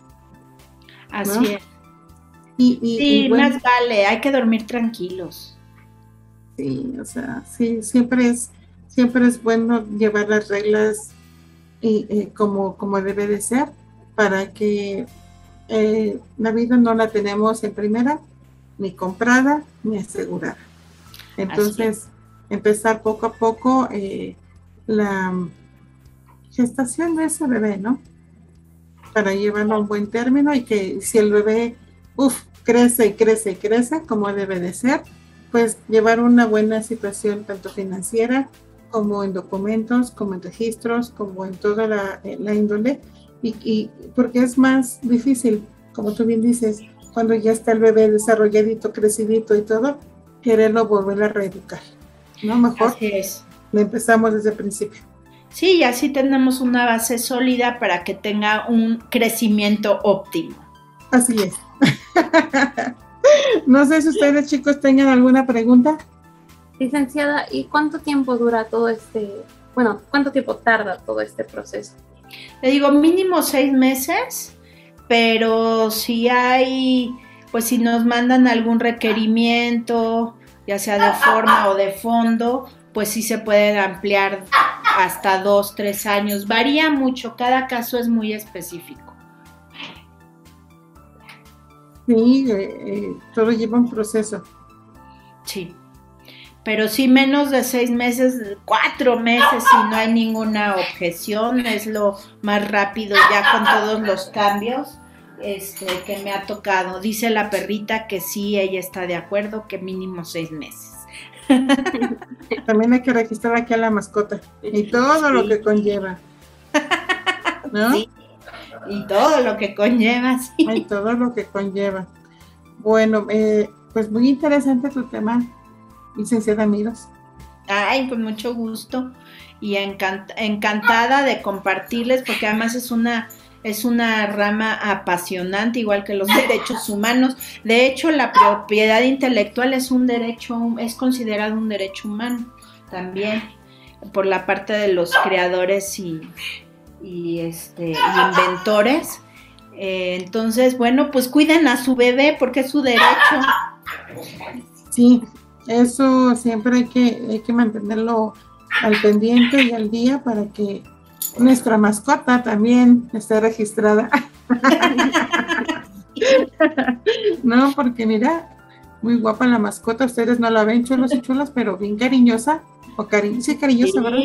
Speaker 5: Así es. Y, sí, más vale, hay que dormir tranquilos.
Speaker 2: Sí, o sea, sí, siempre es siempre es bueno llevar las reglas y, como, como debe de ser para que eh, la vida no la tenemos en primera, ni comprada, ni asegurada. Entonces, empezar poco a poco eh, la gestación de ese bebé, ¿no? Para llevarlo a un buen término y que si el bebé, uff, crece y crece y crece como debe de ser, pues llevar una buena situación tanto financiera como en documentos, como en registros, como en toda la, eh, índole, y, porque es más difícil, como tú bien dices, cuando ya está el bebé desarrolladito, crecidito y todo, quererlo volver a reeducar. ¿No? Mejor
Speaker 5: así es.
Speaker 2: empezamos desde el principio.
Speaker 5: Sí, y así tenemos una base sólida para que tenga un crecimiento óptimo.
Speaker 2: Así es. no sé si ustedes chicos tengan alguna pregunta.
Speaker 3: Licenciada, ¿y cuánto tiempo dura todo este, bueno, cuánto tiempo tarda todo este proceso?
Speaker 5: Le digo, mínimo seis meses, pero si hay, pues si nos mandan algún requerimiento, ya sea de forma o de fondo, pues sí se puede ampliar hasta dos, tres años. Varía mucho, cada caso es muy específico.
Speaker 2: Sí, eh, eh, todo lleva un proceso.
Speaker 5: Sí pero sí menos de seis meses, cuatro meses, si no hay ninguna objeción, es lo más rápido ya con todos los cambios este, que me ha tocado. Dice la perrita que sí, ella está de acuerdo, que mínimo seis meses.
Speaker 2: También hay que registrar aquí a la mascota y todo lo que conlleva. ¿No? Sí.
Speaker 5: Y todo lo que conlleva, sí.
Speaker 2: Y todo lo que conlleva. Bueno, eh, pues muy interesante tu tema, licenciada Amigos.
Speaker 5: Ay, con mucho gusto y encantada de compartirles porque además es una es una rama apasionante igual que los derechos humanos. De hecho, la propiedad intelectual es un derecho es considerado un derecho humano también por la parte de los creadores y, y, este, inventores. Eh, entonces, bueno, pues cuiden a su bebé porque es su derecho.
Speaker 2: Sí, eso siempre hay que, hay que mantenerlo al pendiente y al día para que nuestra mascota también esté registrada. no, porque mira, muy guapa la mascota, ustedes no la ven chulos y chulas, pero bien cariñosa, o cari sí, cariñosa, ¿verdad?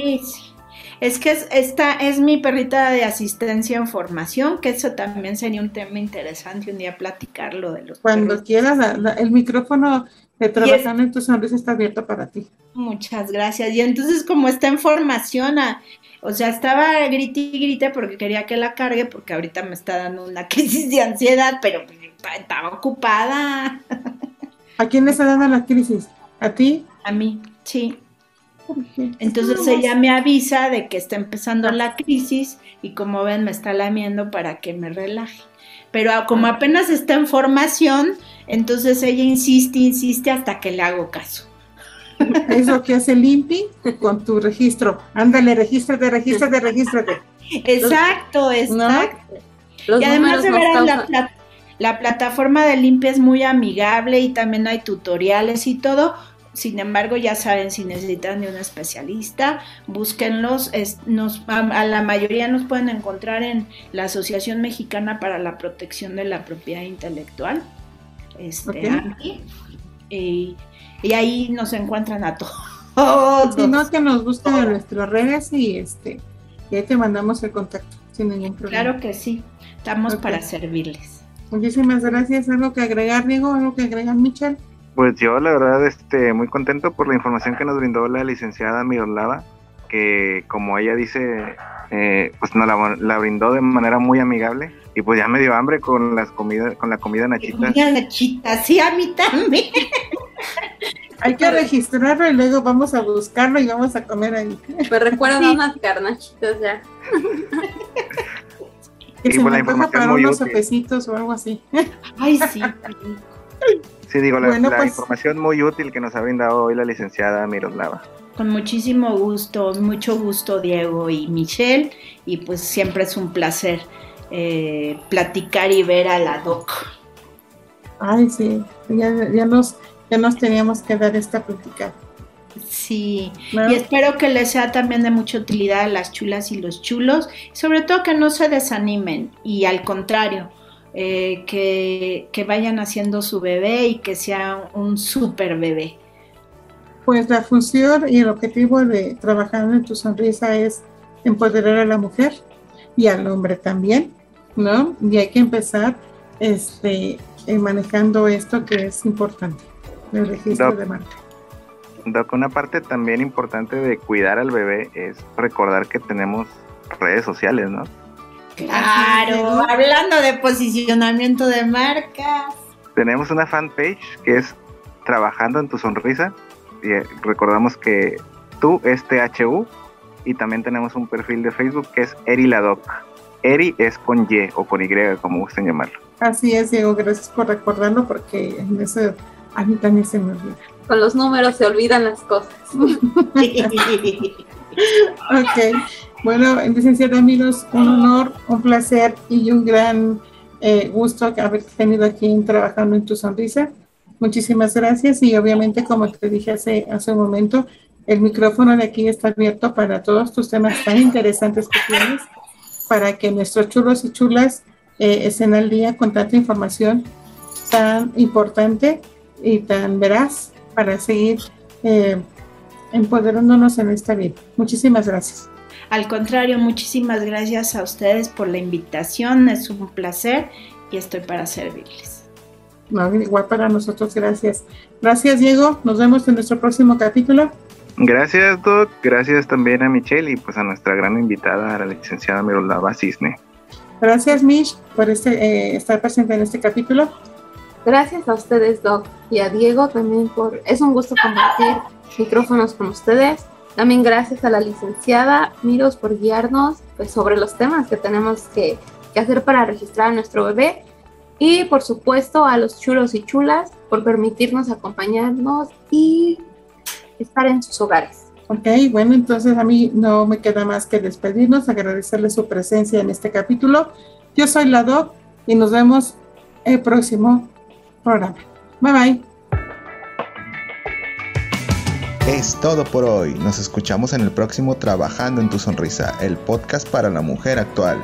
Speaker 5: Es que esta es mi perrita de asistencia en formación, que eso también sería un tema interesante un día platicarlo de los
Speaker 2: Cuando quieras, el micrófono de Trabajando en tu Sonrisa está abierto para ti.
Speaker 5: Muchas gracias. Y entonces como está en formación, o sea, estaba grite y grite porque quería que la cargue, porque ahorita me está dando una crisis de ansiedad, pero estaba ocupada.
Speaker 2: ¿A quién le está dando la crisis? ¿A ti?
Speaker 5: A mí, sí. Entonces ella me avisa de que está empezando la crisis y como ven me está lamiendo para que me relaje. Pero como ah. apenas está en formación, entonces ella insiste, insiste hasta que le hago caso.
Speaker 2: Es lo que hace Limpi con tu registro. Ándale, regístrate, regístrate, regístrate.
Speaker 5: Exacto, exacto. Y además de ver la, la plataforma de Limpi es muy amigable y también hay tutoriales y todo sin embargo, ya saben, si necesitan de un especialista, búsquenlos. nos, a, la mayoría nos pueden encontrar en la Asociación Mexicana para la Protección de la Propiedad Intelectual. Este, y, ahí nos encuentran a todos.
Speaker 2: Si no, que nos busquen en nuestras redes y este ya te mandamos el contacto sin ningún problema.
Speaker 5: Claro que sí, estamos para servirles.
Speaker 2: Muchísimas gracias. ¿Algo que agregar, Diego? ¿Algo que agregar, Michelle?
Speaker 4: Pues yo la verdad este muy contento por la información que nos brindó la licenciada Miroslava, que como ella dice, eh, pues nos la, brindó de manera muy amigable y pues ya me dio hambre con las comidas, con la comida nachita.
Speaker 5: Comida nachita, sí a mí también.
Speaker 2: Hay que registrarlo y luego vamos a buscarlo y vamos a comer ahí.
Speaker 3: Pues recuerda unas carnachitas ya.
Speaker 2: que y se pues me la para unos sopecitos o algo así.
Speaker 5: Ay, sí.
Speaker 4: Sí, digo, la, pues- información muy útil que nos ha brindado hoy la licenciada Miroslava.
Speaker 5: Con muchísimo gusto, mucho gusto Diego y Michelle, y pues siempre es un placer eh, platicar y ver a la doc.
Speaker 2: Ay, sí, ya, nos, ya nos teníamos que dar esta plática.
Speaker 5: Sí, y espero que les sea también de mucha utilidad a las chulas y los chulos, sobre todo que no se desanimen y al contrario, eh, que, vayan haciendo su bebé y que sea un super bebé.
Speaker 2: Pues la función y el objetivo de trabajar en tu sonrisa es empoderar a la mujer y al hombre también, ¿no? Y hay que empezar este, eh, manejando esto que es importante, el registro de marca.
Speaker 4: Doc, una parte también importante de cuidar al bebé es recordar que tenemos redes sociales, ¿no?
Speaker 5: Claro, hablando de posicionamiento de marcas.
Speaker 4: Tenemos una fanpage que es Trabajando en tu Sonrisa. Y eh, recordamos que tú es THU. Y también tenemos un perfil de Facebook que es Eri Ladoc. Eri es con Y o con Y, como gusten llamarlo.
Speaker 2: Así es, Diego. Gracias por recordarlo porque en eso a mí también se me olvida.
Speaker 3: Con los números se olvidan las cosas.
Speaker 2: ok. Bueno, licenciada Milos, un honor, un placer y un gran eh, gusto haber tenido aquí trabajando en tu sonrisa. Muchísimas gracias y obviamente como te dije hace, hace un momento, el micrófono de aquí está abierto para todos tus temas tan interesantes que tienes, para que nuestros chulos y chulas eh, estén al día con tanta información tan importante y tan veraz para seguir eh, empoderándonos en esta vida. Muchísimas gracias.
Speaker 5: Al contrario, muchísimas gracias a ustedes por la invitación, es un placer y estoy para servirles.
Speaker 2: igual para nosotros, gracias. Gracias, Diego. Nos vemos en nuestro próximo capítulo.
Speaker 4: Gracias, Doc. Gracias también a Michelle y pues a nuestra gran invitada, a la licenciada Mirolava Cisne.
Speaker 2: Gracias, Mish, por este, eh, estar presente en este capítulo.
Speaker 3: Gracias a ustedes, Doc, y a Diego también por... Es un gusto compartir micrófonos con ustedes. También gracias a la licenciada Miros por guiarnos pues, sobre los temas que tenemos que, hacer para registrar a nuestro bebé. Y por supuesto a los chulos y chulas por permitirnos acompañarnos y estar en sus hogares.
Speaker 2: Ok, bueno, entonces a mí no me queda más que despedirnos, agradecerle su presencia en este capítulo. Yo soy la Doc y nos vemos el próximo programa. Bye bye.
Speaker 1: Es todo por hoy. Nos escuchamos en el próximo Trabajando en tu Sonrisa, el podcast para la mujer actual.